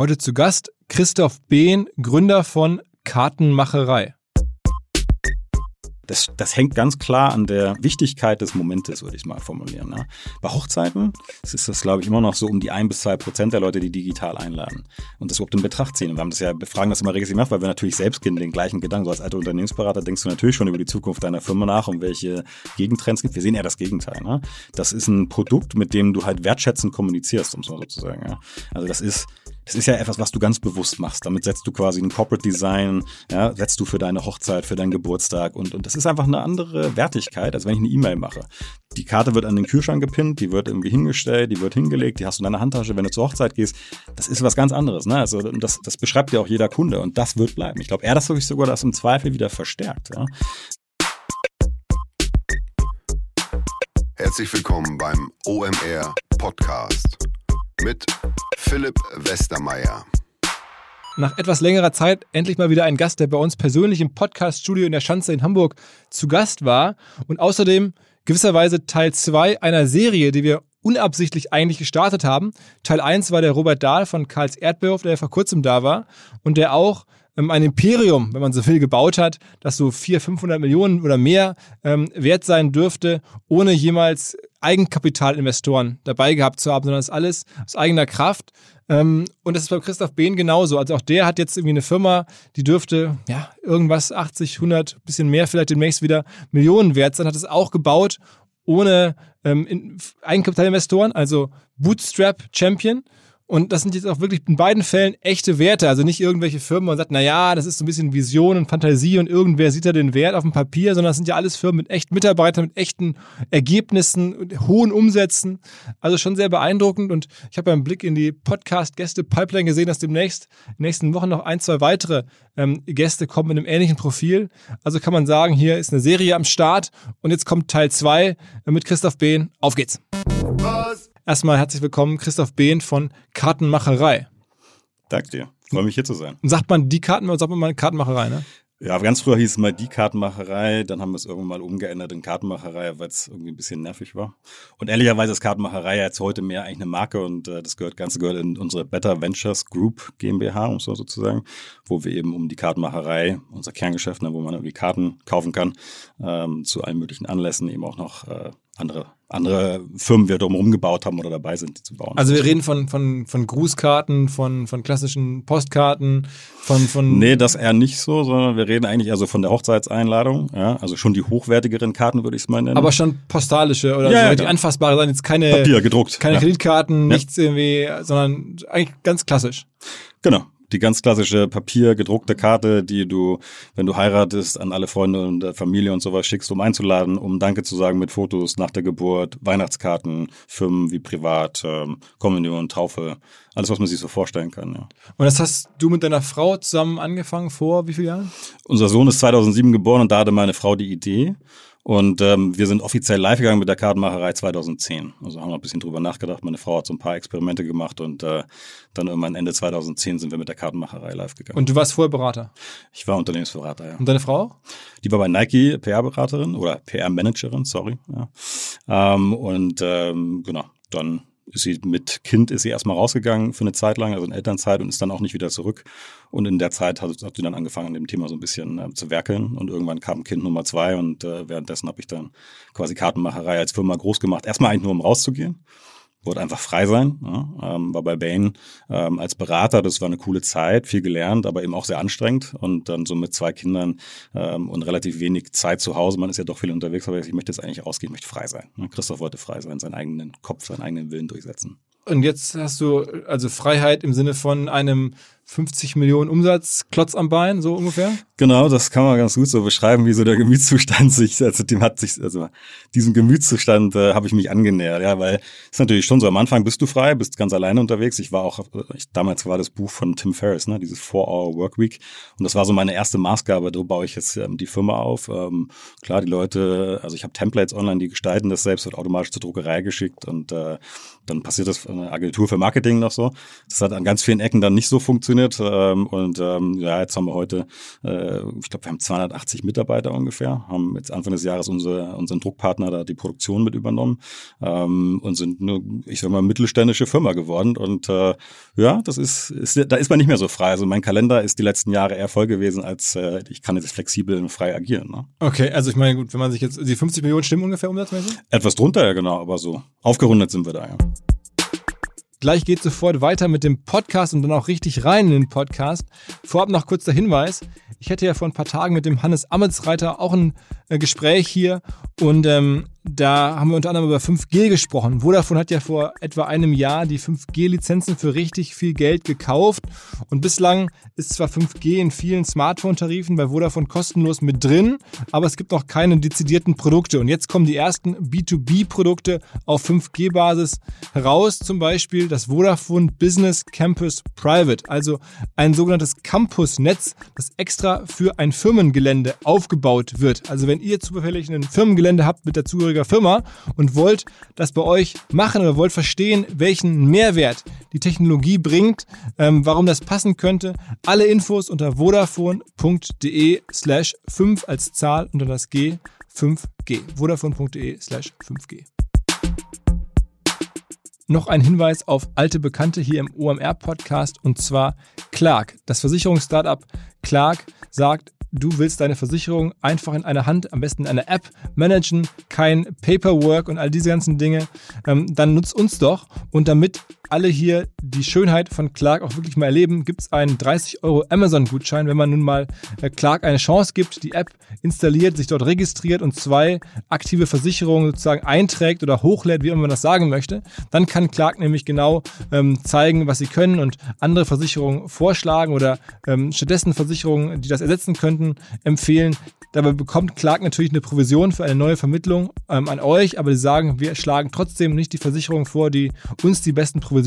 Heute zu Gast Christoph Behn, Gründer von Kartenmacherei das, das hängt ganz klar an der Wichtigkeit des Momentes, würde ich mal formulieren. Ne? Bei Hochzeiten ist das, glaube ich, immer noch so um die ein bis zwei Prozent der Leute, die digital einladen und das überhaupt in Betracht ziehen. Und wir haben das ja, wir fragen das immer regelmäßig nach, weil wir natürlich selbst gehen den gleichen Gedanken. So als alter Unternehmensberater denkst du natürlich schon über die Zukunft deiner Firma nach und welche Gegentrends gibt. Wir sehen eher das Gegenteil. Ne? Das ist ein Produkt, mit dem du halt wertschätzend kommunizierst, um es mal so zu sagen. Ja? Also das ist das ist ja etwas, was du ganz bewusst machst. Damit setzt du quasi ein Corporate Design, ja, setzt du für deine Hochzeit, für deinen Geburtstag und, und das ist einfach eine andere Wertigkeit, als wenn ich eine E-Mail mache. Die Karte wird an den Kühlschrank gepinnt, die wird irgendwie hingestellt, die wird hingelegt, die hast du in deiner Handtasche, wenn du zur Hochzeit gehst. Das ist was ganz anderes. Ne? Also das, das beschreibt ja auch jeder Kunde und das wird bleiben. Ich glaube, er das wirklich sogar das im Zweifel wieder verstärkt. Ja? Herzlich willkommen beim OMR Podcast mit Philipp Westermeier. Nach etwas längerer Zeit endlich mal wieder ein Gast, der bei uns persönlich im Podcast-Studio in der Schanze in Hamburg zu Gast war und außerdem gewisserweise Teil 2 einer Serie, die wir unabsichtlich eigentlich gestartet haben. Teil 1 war der Robert Dahl von Karls Erdbeerhof, der vor kurzem da war und der auch ein Imperium, wenn man so will, gebaut hat, das so 400, 500 Millionen oder mehr ähm, wert sein dürfte, ohne jemals Eigenkapitalinvestoren dabei gehabt zu haben, sondern das ist alles aus eigener Kraft. Ähm, und das ist bei Christoph Behn genauso. Also auch der hat jetzt irgendwie eine Firma, die dürfte ja irgendwas 80, 100, bisschen mehr vielleicht demnächst wieder Millionen wert sein, hat es auch gebaut ohne ähm, Eigenkapitalinvestoren, also Bootstrap Champion. Und das sind jetzt auch wirklich in beiden Fällen echte Werte. Also nicht irgendwelche Firmen, wo man sagt, na ja, das ist so ein bisschen Vision und Fantasie und irgendwer sieht da den Wert auf dem Papier, sondern das sind ja alles Firmen mit echten Mitarbeitern, mit echten Ergebnissen, hohen Umsätzen. Also schon sehr beeindruckend. Und ich habe beim Blick in die Podcast-Gäste-Pipeline gesehen, dass demnächst in den nächsten Wochen noch ein, zwei weitere ähm, Gäste kommen mit einem ähnlichen Profil. Also kann man sagen, hier ist eine Serie am Start und jetzt kommt Teil zwei mit Christoph Behn. Auf geht's. Was? Erstmal herzlich willkommen, Christoph Behn von Kartenmacherei. Danke dir. Freue mich hier zu sein. Sagt man die Karten oder sagt man mal Kartenmacherei, ne? Ja, ganz früher hieß es mal die Kartenmacherei, dann haben wir es irgendwann mal umgeändert in Kartenmacherei, weil es irgendwie ein bisschen nervig war. Und ehrlicherweise ist Kartenmacherei jetzt heute mehr eigentlich eine Marke und äh, das gehört Ganze gehört in unsere Better Ventures Group GmbH, um so sozusagen, wo wir eben um die Kartenmacherei, unser Kerngeschäft, ne, wo man irgendwie Karten kaufen kann, ähm, zu allen möglichen Anlässen eben auch noch äh, andere, andere Firmen wir drumherum gebaut haben oder dabei sind, die zu bauen. Also wir reden von, von, von Grußkarten, von, von klassischen Postkarten, von, von. Nee, das eher nicht so, sondern wir reden eigentlich also von der Hochzeitseinladung, ja, also schon die hochwertigeren Karten, würde ich es mal nennen. Aber schon postalische oder ja, so ja, die anfassbare sein, jetzt keine Papier gedruckt. Keine ja. Kreditkarten, nichts irgendwie, sondern eigentlich ganz klassisch. Genau die ganz klassische Papier gedruckte Karte, die du, wenn du heiratest, an alle Freunde und Familie und sowas schickst, um einzuladen, um Danke zu sagen mit Fotos nach der Geburt, Weihnachtskarten, Firmen wie Privat, ähm, Kommunion, Taufe, alles, was man sich so vorstellen kann. Ja. Und das hast du mit deiner Frau zusammen angefangen vor wie vielen Jahren? Unser Sohn ist 2007 geboren und da hatte meine Frau die Idee. Und ähm, wir sind offiziell live gegangen mit der Kartenmacherei 2010. Also haben wir ein bisschen drüber nachgedacht. Meine Frau hat so ein paar Experimente gemacht und äh, dann irgendwann Ende 2010 sind wir mit der Kartenmacherei live gegangen. Und du warst vorher Berater? Ich war Unternehmensberater, ja. Und deine Frau? Die war bei Nike PR-Beraterin oder PR-Managerin, sorry. Ja. Ähm, und ähm, genau, dann ist sie mit Kind ist sie erstmal rausgegangen für eine Zeit lang, also in Elternzeit und ist dann auch nicht wieder zurück. Und in der Zeit hat, hat sie dann angefangen, an dem Thema so ein bisschen äh, zu werkeln. Und irgendwann kam Kind Nummer zwei und äh, währenddessen habe ich dann quasi Kartenmacherei als Firma groß gemacht. Erstmal eigentlich nur, um rauszugehen wollte einfach frei sein. Ja, ähm, war bei Bain ähm, als Berater, das war eine coole Zeit, viel gelernt, aber eben auch sehr anstrengend. Und dann so mit zwei Kindern ähm, und relativ wenig Zeit zu Hause, man ist ja doch viel unterwegs, aber ich möchte jetzt eigentlich rausgehen, ich möchte frei sein. Ja, Christoph wollte frei sein, seinen eigenen Kopf, seinen eigenen Willen durchsetzen. Und jetzt hast du also Freiheit im Sinne von einem 50 Millionen Umsatz, Klotz am Bein, so ungefähr? Genau, das kann man ganz gut so beschreiben, wie so der Gemütszustand sich, also dem hat sich, also diesem Gemütszustand äh, habe ich mich angenähert, ja, weil es ist natürlich schon so, am Anfang bist du frei, bist ganz alleine unterwegs. Ich war auch, ich, damals war das Buch von Tim Ferriss, ne, dieses Four-Hour Workweek und das war so meine erste Maßgabe, so baue ich jetzt ähm, die Firma auf. Ähm, klar, die Leute, also ich habe Templates online, die gestalten das selbst, wird automatisch zur Druckerei geschickt und äh, dann passiert das eine Agentur für Marketing noch so. Das hat an ganz vielen Ecken dann nicht so funktioniert funktioniert. Ähm, und ähm, ja, jetzt haben wir heute, äh, ich glaube, wir haben 280 Mitarbeiter ungefähr, haben jetzt Anfang des Jahres unsere, unseren Druckpartner da die Produktion mit übernommen ähm, und sind nur, ich sag mal, mittelständische Firma geworden. Und äh, ja, das ist, ist, da ist man nicht mehr so frei. Also mein Kalender ist die letzten Jahre eher voll gewesen, als äh, ich kann jetzt flexibel und frei agieren. Ne? Okay, also ich meine, gut, wenn man sich jetzt, die 50 Millionen stimmen ungefähr umsatzmäßig? Etwas drunter, ja genau, aber so aufgerundet sind wir da, ja. Gleich geht sofort weiter mit dem Podcast und dann auch richtig rein in den Podcast. Vorab noch kurz der Hinweis. Ich hatte ja vor ein paar Tagen mit dem Hannes Ametsreiter auch ein äh, Gespräch hier und ähm, da haben wir unter anderem über 5G gesprochen. Vodafone hat ja vor etwa einem Jahr die 5G-Lizenzen für richtig viel Geld gekauft. Und bislang ist zwar 5G in vielen Smartphone-Tarifen bei Vodafone kostenlos mit drin, aber es gibt noch keine dezidierten Produkte. Und jetzt kommen die ersten B2B-Produkte auf 5G-Basis heraus. Zum Beispiel das Vodafone Business Campus Private, also ein sogenanntes Campus-Netz, das extra für ein Firmengelände aufgebaut wird. Also wenn ihr zufällig ein Firmengelände habt mit dazugehörigen zugehöriger Firma und wollt das bei euch machen oder wollt verstehen, welchen Mehrwert die Technologie bringt, ähm, warum das passen könnte, alle Infos unter vodafone.de slash 5 als Zahl unter das G 5G. vodafone.de slash 5G. Noch ein Hinweis auf alte Bekannte hier im OMR-Podcast und zwar Clark. Das Versicherungsstartup Clark sagt, du willst deine Versicherung einfach in einer Hand, am besten in einer App managen, kein Paperwork und all diese ganzen Dinge, ähm, dann nutzt uns doch. Und damit alle hier die Schönheit von Clark auch wirklich mal erleben, gibt es einen 30 Euro Amazon-Gutschein, wenn man nun mal äh, Clark eine Chance gibt, die App installiert, sich dort registriert und zwei aktive Versicherungen sozusagen einträgt oder hochlädt, wie immer man das sagen möchte. Dann kann Clark nämlich genau ähm, zeigen, was sie können und andere Versicherungen vorschlagen oder ähm, stattdessen Versicherungen, die das ersetzen könnten, empfehlen. Dabei bekommt Clark natürlich eine Provision für eine neue Vermittlung ähm, an euch, aber sie sagen, wir schlagen trotzdem nicht die Versicherung vor, die uns die besten Provisionen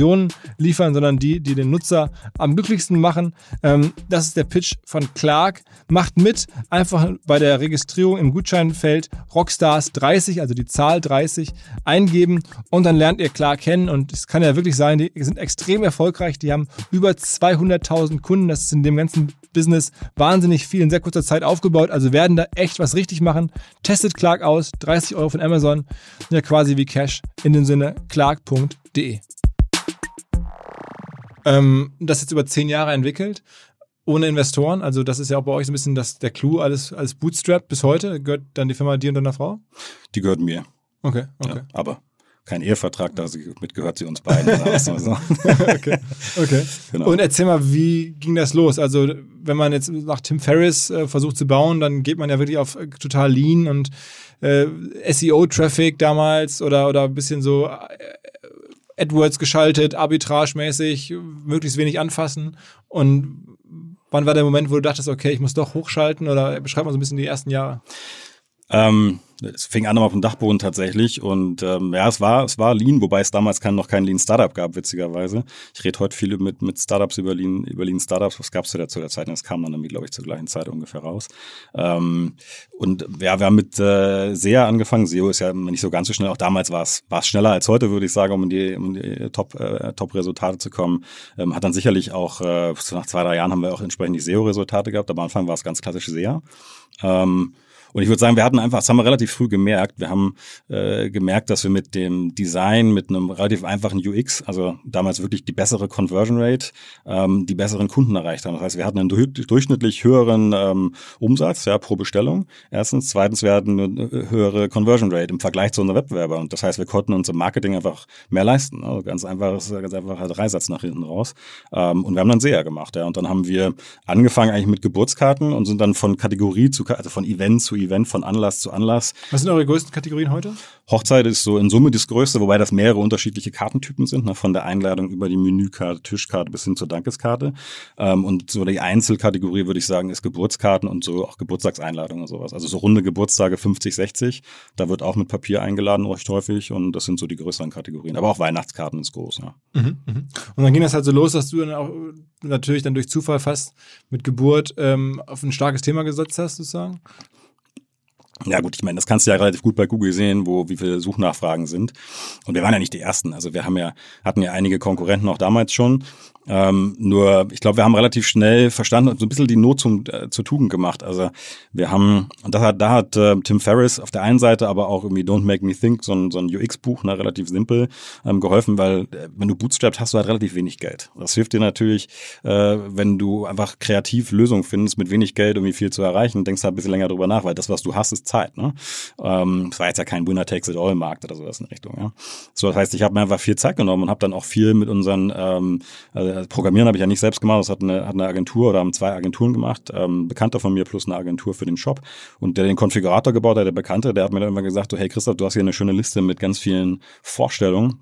liefern, sondern die, die den Nutzer am glücklichsten machen. Ähm, das ist der Pitch von Clark. Macht mit, einfach bei der Registrierung im Gutscheinfeld Rockstars 30, also die Zahl 30, eingeben und dann lernt ihr Clark kennen und es kann ja wirklich sein, die sind extrem erfolgreich, die haben über 200.000 Kunden, das ist in dem ganzen Business wahnsinnig viel in sehr kurzer Zeit aufgebaut, also werden da echt was richtig machen. Testet Clark aus, 30 Euro von Amazon, ja quasi wie Cash, in dem Sinne clark.de. Ähm, das jetzt über zehn Jahre entwickelt, ohne Investoren, also das ist ja auch bei euch so ein bisschen das, der Clou, alles als Bootstrap bis heute. Gehört dann die Firma dir und deiner Frau? Die gehört mir. Okay, okay. Ja, aber kein Ehevertrag, da mit gehört sie uns beiden. so. okay, okay. Genau. Und erzähl mal, wie ging das los? Also wenn man jetzt nach Tim Ferriss äh, versucht zu bauen, dann geht man ja wirklich auf äh, total Lean und äh, SEO-Traffic damals oder, oder ein bisschen so äh, AdWords geschaltet, arbitragemäßig, möglichst wenig anfassen. Und wann war der Moment, wo du dachtest, okay, ich muss doch hochschalten? Oder beschreib mal so ein bisschen die ersten Jahre. Ähm, es fing an auf dem Dachboden tatsächlich und ähm, ja, es war es war Lean, wobei es damals kein, noch kein Lean Startup gab, witzigerweise. Ich rede heute viel mit mit Startups über Lean über Lean Startups. Was gab es zu der, zu der Zeit? Das kam dann irgendwie, glaube ich, zur gleichen Zeit ungefähr raus. Ähm, und ja, wir haben mit äh, SEA angefangen. SEO ist ja nicht so ganz so schnell. Auch damals war es war es schneller als heute, würde ich sagen, um in die, um die Top äh, Top Resultate zu kommen. Ähm, hat dann sicherlich auch äh, nach zwei drei Jahren haben wir auch entsprechend die SEO Resultate gehabt. Aber am Anfang war es ganz klassisch SEA. Ähm, und ich würde sagen, wir hatten einfach, das haben wir relativ früh gemerkt, wir haben äh, gemerkt, dass wir mit dem Design, mit einem relativ einfachen UX, also damals wirklich die bessere Conversion Rate, ähm, die besseren Kunden erreicht haben. Das heißt, wir hatten einen durchschnittlich höheren ähm, Umsatz ja, pro Bestellung. Erstens. Zweitens, wir hatten eine höhere Conversion Rate im Vergleich zu unseren Wettbewerbern. Und das heißt, wir konnten uns im Marketing einfach mehr leisten. Also ganz einfach, ganz einfacher Dreisatz nach hinten raus. Ähm, und wir haben dann SEA gemacht. Ja. Und dann haben wir angefangen eigentlich mit Geburtskarten und sind dann von Kategorie zu, also von Event zu Event, von Anlass zu Anlass. Was sind eure größten Kategorien heute? Hochzeit ist so in Summe das Größte, wobei das mehrere unterschiedliche Kartentypen sind, ne, von der Einladung über die Menükarte, Tischkarte bis hin zur Dankeskarte. Ähm, und so die Einzelkategorie würde ich sagen, ist Geburtskarten und so auch Geburtstagseinladungen und sowas. Also so runde Geburtstage 50, 60, da wird auch mit Papier eingeladen recht häufig und das sind so die größeren Kategorien. Aber auch Weihnachtskarten ist groß, ja. Mhm, mh. Und dann ging das halt so los, dass du dann auch natürlich dann durch Zufall fast mit Geburt ähm, auf ein starkes Thema gesetzt hast, sozusagen? Ja gut, ich meine, das kannst du ja relativ gut bei Google sehen, wo wie viele Suchnachfragen sind. Und wir waren ja nicht die ersten. Also wir haben ja hatten ja einige Konkurrenten auch damals schon. Ähm, nur, ich glaube, wir haben relativ schnell verstanden und so ein bisschen die Not zum, äh, zur Tugend gemacht. Also wir haben, und das hat, da hat äh, Tim Ferriss auf der einen Seite, aber auch irgendwie Don't Make Me Think, so ein, so ein UX-Buch, ne, relativ simpel, ähm, geholfen, weil äh, wenn du bootstrappst, hast du halt relativ wenig Geld. Das hilft dir natürlich, äh, wenn du einfach kreativ Lösungen findest, mit wenig Geld irgendwie viel zu erreichen, denkst halt ein bisschen länger drüber nach, weil das, was du hast, ist Zeit. Ne? Ähm, das war jetzt ja kein Winner-Takes-it-all-Markt oder sowas in Richtung. Ja? So, das heißt, ich habe mir einfach viel Zeit genommen und habe dann auch viel mit unseren ähm, also Programmieren habe ich ja nicht selbst gemacht, das hat eine, hat eine Agentur oder haben zwei Agenturen gemacht, ähm, Bekannter von mir plus eine Agentur für den Shop. Und der den Konfigurator gebaut hat, der Bekannte, der hat mir dann immer gesagt, so, hey Christoph, du hast hier eine schöne Liste mit ganz vielen Vorstellungen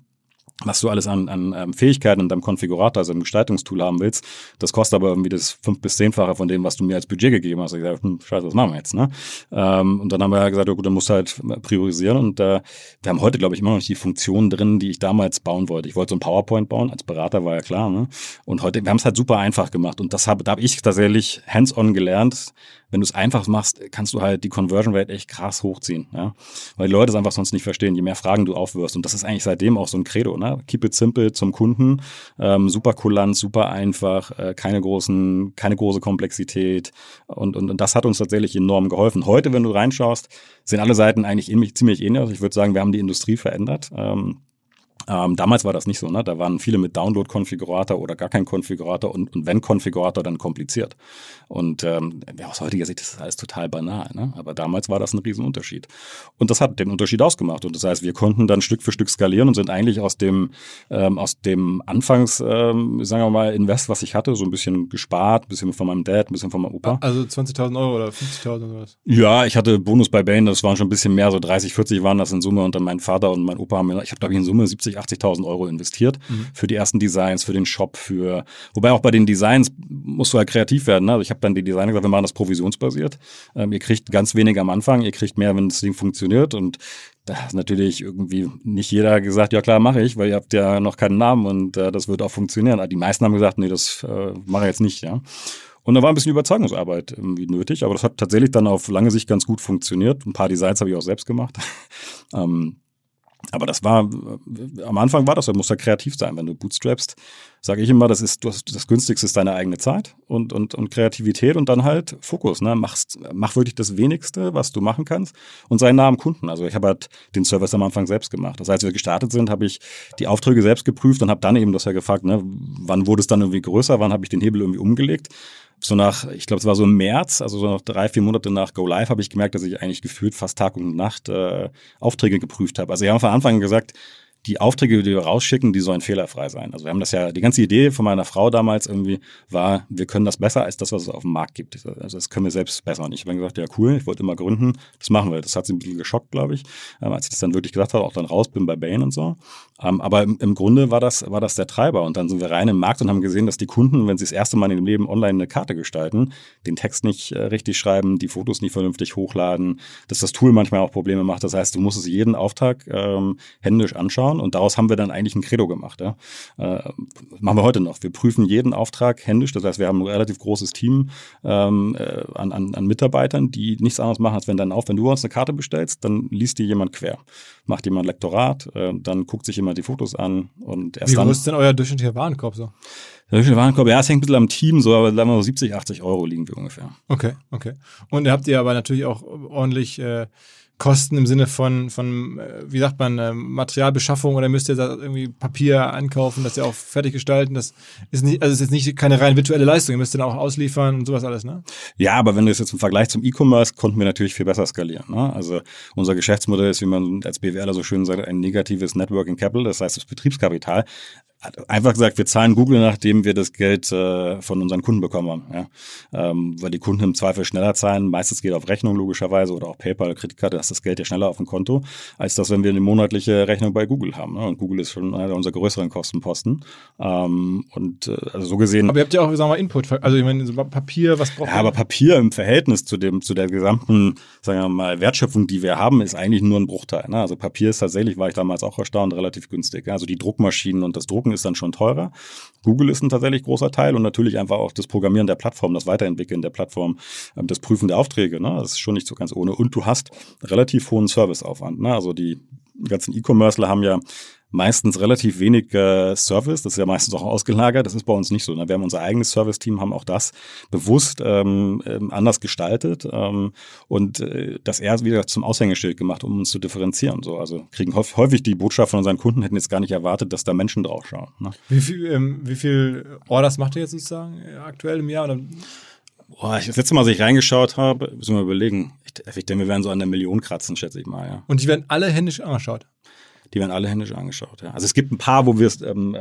was du alles an, an ähm, Fähigkeiten in deinem Konfigurator, also im Gestaltungstool haben willst. Das kostet aber irgendwie das fünf bis zehnfache von dem, was du mir als Budget gegeben hast. Ich gesagt, hm, scheiße, was machen wir jetzt? Ne? Ähm, und dann haben wir ja gesagt, oh gut, dann musst du halt priorisieren. Und äh, wir haben heute, glaube ich, immer noch nicht die Funktionen drin, die ich damals bauen wollte. Ich wollte so ein PowerPoint bauen, als Berater war ja klar. Ne? Und heute, wir haben es halt super einfach gemacht. Und das habe, da habe ich tatsächlich hands-on gelernt, wenn du es einfach machst, kannst du halt die Conversion Rate echt krass hochziehen, ja. Weil die Leute es einfach sonst nicht verstehen, je mehr Fragen du aufwirfst. Und das ist eigentlich seitdem auch so ein Credo, ne? Keep it simple zum Kunden, ähm, super kulant, super einfach, äh, keine großen, keine große Komplexität. Und, und, und das hat uns tatsächlich enorm geholfen. Heute, wenn du reinschaust, sind alle Seiten eigentlich ziemlich ähnlich. Also ich würde sagen, wir haben die Industrie verändert. Ähm, ähm, damals war das nicht so, ne? Da waren viele mit Download-Konfigurator oder gar kein Konfigurator und, und wenn Konfigurator, dann kompliziert. Und ähm, ja, aus heutiger Sicht ist das alles total banal, ne? Aber damals war das ein Riesenunterschied. Und das hat den Unterschied ausgemacht. Und das heißt, wir konnten dann Stück für Stück skalieren und sind eigentlich aus dem, ähm, aus dem Anfangs, ähm, sagen wir mal, Invest, was ich hatte, so ein bisschen gespart, ein bisschen von meinem Dad, ein bisschen von meinem Opa. Also 20.000 Euro oder 50.000 oder was? Ja, ich hatte Bonus bei Bain, das waren schon ein bisschen mehr, so 30, 40 waren das in Summe und dann mein Vater und mein Opa haben mir, ich habe glaube ich in Summe 70 70, 80.000 Euro investiert mhm. für die ersten Designs, für den Shop, für, wobei auch bei den Designs musst du halt kreativ werden. Ne? Also ich habe dann die Designer gesagt, wir machen das provisionsbasiert. Ähm, ihr kriegt ganz wenig am Anfang, ihr kriegt mehr, wenn das Ding funktioniert und da ist natürlich irgendwie nicht jeder gesagt, ja klar, mache ich, weil ihr habt ja noch keinen Namen und äh, das wird auch funktionieren. Die meisten haben gesagt, nee, das äh, mache ich jetzt nicht, ja. Und da war ein bisschen Überzeugungsarbeit irgendwie nötig, aber das hat tatsächlich dann auf lange Sicht ganz gut funktioniert. Ein paar Designs habe ich auch selbst gemacht. ähm, aber das war, am Anfang war das, du musst ja kreativ sein. Wenn du bootstrapst, sage ich immer, das ist, das, das Günstigste ist deine eigene Zeit und, und, und Kreativität und dann halt Fokus. Ne? Machst, mach wirklich das Wenigste, was du machen kannst und sei nah am Kunden. Also ich habe halt den Service am Anfang selbst gemacht. Das heißt, als wir gestartet sind, habe ich die Aufträge selbst geprüft und habe dann eben das ja gefragt, ne, wann wurde es dann irgendwie größer, wann habe ich den Hebel irgendwie umgelegt so nach, ich glaube, es war so im März, also so noch drei, vier Monate nach Go Live, habe ich gemerkt, dass ich eigentlich gefühlt fast Tag und Nacht äh, Aufträge geprüft habe. Also wir haben von Anfang an gesagt, die Aufträge, die wir rausschicken, die sollen fehlerfrei sein. Also wir haben das ja, die ganze Idee von meiner Frau damals irgendwie war, wir können das besser als das, was es auf dem Markt gibt. Also das können wir selbst besser. Und ich habe dann gesagt, ja cool, ich wollte immer gründen, das machen wir. Das hat sie ein bisschen geschockt, glaube ich, ähm, als ich das dann wirklich gesagt habe, auch dann raus bin bei Bain und so. Ähm, aber im, Grunde war das, war das der Treiber. Und dann sind wir rein im Markt und haben gesehen, dass die Kunden, wenn sie das erste Mal in ihrem Leben online eine Karte gestalten, den Text nicht äh, richtig schreiben, die Fotos nicht vernünftig hochladen, dass das Tool manchmal auch Probleme macht. Das heißt, du musst es jeden Auftrag ähm, händisch anschauen und daraus haben wir dann eigentlich ein Credo gemacht. Ja? Äh, machen wir heute noch. Wir prüfen jeden Auftrag händisch. Das heißt, wir haben ein relativ großes Team ähm, äh, an, an, an Mitarbeitern, die nichts anderes machen, als wenn dann auf, wenn du uns eine Karte bestellst, dann liest die jemand quer. Macht jemand Lektorat, äh, dann guckt sich jemand die Fotos an und erst Wie dann. Wie groß ist denn euer durchschnittlicher Warenkorb so? Der durchschnittliche Warenkorb, ja, es hängt ein bisschen am Team, so, aber sagen wir so 70, 80 Euro liegen wir ungefähr. Okay, okay. Und ihr habt ihr aber natürlich auch ordentlich äh, Kosten im Sinne von, von äh, wie sagt man, äh, Materialbeschaffung oder müsst ihr da irgendwie Papier ankaufen, das ihr auch fertig gestalten? Das ist nicht, also ist jetzt nicht keine rein virtuelle Leistung, ihr müsst dann auch ausliefern und sowas alles, ne? Ja, aber wenn du es jetzt im Vergleich zum E-Commerce, konnten wir natürlich viel besser skalieren. Ne? Also unser Geschäftsmodell ist, wie man als BWLer so schön sagt, ein negatives Networking Capital, das heißt das Betriebskapital einfach gesagt, wir zahlen Google, nachdem wir das Geld äh, von unseren Kunden bekommen haben. Ja? Ähm, weil die Kunden im Zweifel schneller zahlen. Meistens geht auf Rechnung logischerweise oder auch PayPal, Kreditkarte, ist das Geld ja schneller auf dem Konto, als das, wenn wir eine monatliche Rechnung bei Google haben. Ne? Und Google ist schon einer unserer größeren Kostenposten. Ähm, und äh, also so gesehen. Aber ihr habt ja auch, sagen wir mal, Input, also ich meine, so Papier, was braucht Ja, aber Papier im Verhältnis zu dem, zu der gesamten, sagen wir mal, Wertschöpfung, die wir haben, ist eigentlich nur ein Bruchteil. Ne? Also Papier ist tatsächlich, war ich damals auch erstaunt, relativ günstig. Also die Druckmaschinen und das Drucken ist dann schon teurer. Google ist ein tatsächlich großer Teil und natürlich einfach auch das Programmieren der Plattform, das Weiterentwickeln der Plattform, ähm, das Prüfen der Aufträge. Ne? Das ist schon nicht so ganz ohne. Und du hast relativ hohen Serviceaufwand. Ne? Also die ganzen E-Commercer haben ja meistens relativ wenig äh, Service. Das ist ja meistens auch ausgelagert. Das ist bei uns nicht so. Ne? Wir haben unser eigenes Service-Team, haben auch das bewusst ähm, ähm, anders gestaltet ähm, und äh, das eher wieder zum Aushängeschild gemacht, um uns zu differenzieren. So, also kriegen häufig die Botschaft von unseren Kunden, hätten jetzt gar nicht erwartet, dass da Menschen drauf schauen. Ne? Wie viel, ähm, wie viel Orders macht ihr jetzt sozusagen äh, aktuell im Jahr? Oder? Boah, ich, das letzte Mal, als ich reingeschaut habe, müssen wir überlegen. Ich, ich denke, wir werden so an der Million kratzen, schätze ich mal, ja. Und die werden alle händisch angeschaut? Die werden alle händisch angeschaut, ja. Also es gibt ein paar, wo wir es, ähm,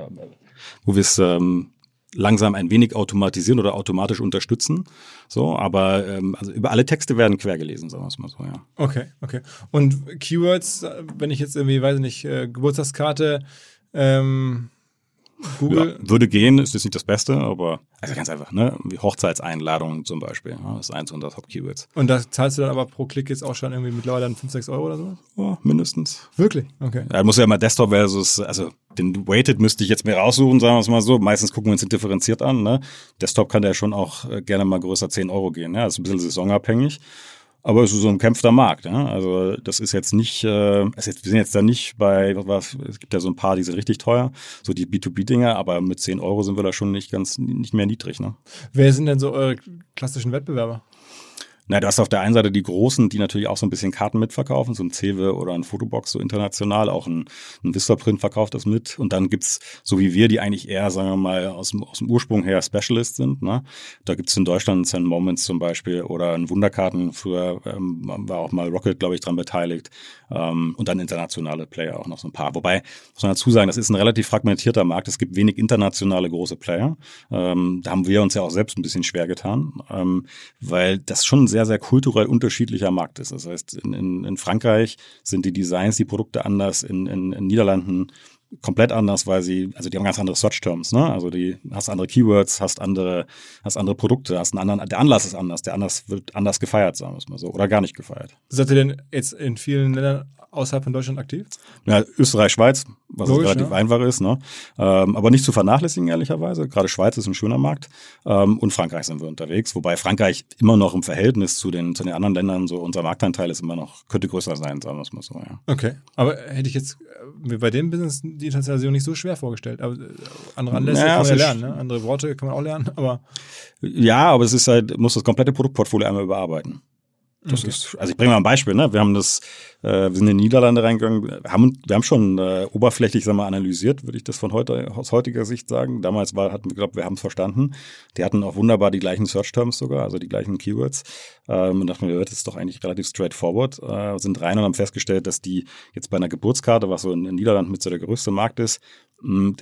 ähm, langsam ein wenig automatisieren oder automatisch unterstützen. So, aber ähm, also über alle Texte werden quer gelesen, sagen wir es mal so, ja. Okay, okay. Und Keywords, wenn ich jetzt irgendwie, weiß ich nicht, äh, Geburtstagskarte, ähm, Google. Ja, würde gehen, ist jetzt nicht das Beste, aber also ganz einfach, ne? Wie Hochzeitseinladungen zum Beispiel. Ja, das ist eins unserer Top-Keywords. Und da zahlst du dann aber pro Klick jetzt auch schon irgendwie mittlerweile dann 5, 6 Euro oder so? Ja, mindestens. Wirklich? Okay. Ja, muss ja immer Desktop versus, also den Weighted müsste ich jetzt mir raussuchen, sagen wir es mal so. Meistens gucken wir uns den differenziert an. Ne? Desktop kann der schon auch äh, gerne mal größer 10 Euro gehen. Ja? Das ist ein bisschen saisonabhängig. Aber es ist so ein kämpfter Markt. Ja? Also das ist jetzt nicht, äh, wir sind jetzt da nicht bei, was es gibt ja so ein paar, die sind richtig teuer, so die B2B-Dinger, aber mit 10 Euro sind wir da schon nicht ganz, nicht mehr niedrig. Ne? Wer sind denn so eure klassischen Wettbewerber? Na, du hast auf der einen Seite die Großen, die natürlich auch so ein bisschen Karten mitverkaufen, so ein Cewe oder ein Fotobox so international, auch ein, ein Vistaprint verkauft das mit. Und dann gibt's so wie wir, die eigentlich eher, sagen wir mal, aus dem, aus dem Ursprung her Specialist sind. Ne? Da gibt's in Deutschland Zen Moments zum Beispiel oder ein Wunderkarten, früher ähm, war auch mal Rocket, glaube ich, dran beteiligt. Ähm, und dann internationale Player auch noch so ein paar. Wobei, muss man dazu sagen, das ist ein relativ fragmentierter Markt. Es gibt wenig internationale große Player. Ähm, da haben wir uns ja auch selbst ein bisschen schwer getan, ähm, weil das schon sehr sehr, sehr kulturell unterschiedlicher Markt ist. Das heißt, in, in, in Frankreich sind die Designs, die Produkte anders, in, in, in Niederlanden komplett anders, weil sie, also die haben ganz andere Search-Terms, ne? Also die hast andere Keywords, hast andere, hast andere Produkte, hast einen anderen, der Anlass ist anders, der Anlass wird anders gefeiert, sagen wir es mal so, oder gar nicht gefeiert. Seid ihr denn jetzt in vielen Ländern außerhalb von Deutschland aktiv? Ja, Österreich, Schweiz, was Logisch, relativ ja. einfach ist, ne? Ähm, aber nicht zu vernachlässigen, ehrlicherweise. Gerade Schweiz ist ein schöner Markt. Ähm, und Frankreich sind wir unterwegs, wobei Frankreich immer noch im Verhältnis zu den, zu den anderen Ländern, so unser Marktanteil ist immer noch, könnte größer sein, sagen wir es mal so, ja. Okay. Aber hätte ich jetzt mir bei dem Business die Internationalisierung nicht so schwer vorgestellt. Aber äh, andere Anlässe naja, kann man ja lernen, ne? Andere Worte kann man auch lernen, aber. Ja, aber es ist halt, muss das komplette Produktportfolio einmal überarbeiten. Das okay. ist, also ich bringe mal ein Beispiel, ne? Wir haben das, äh, wir sind in die Niederlande reingegangen, wir haben, wir haben schon äh, oberflächlich sag mal, analysiert, würde ich das von heute aus heutiger Sicht sagen. Damals war, hatten wir geglaubt, wir haben es verstanden. Die hatten auch wunderbar die gleichen Search-Terms sogar, also die gleichen Keywords. Ähm, und dachten wir, das ist doch eigentlich relativ straightforward. Äh, sind rein und haben festgestellt, dass die jetzt bei einer Geburtskarte, was so in den Niederlanden mit so der größte Markt ist, mh,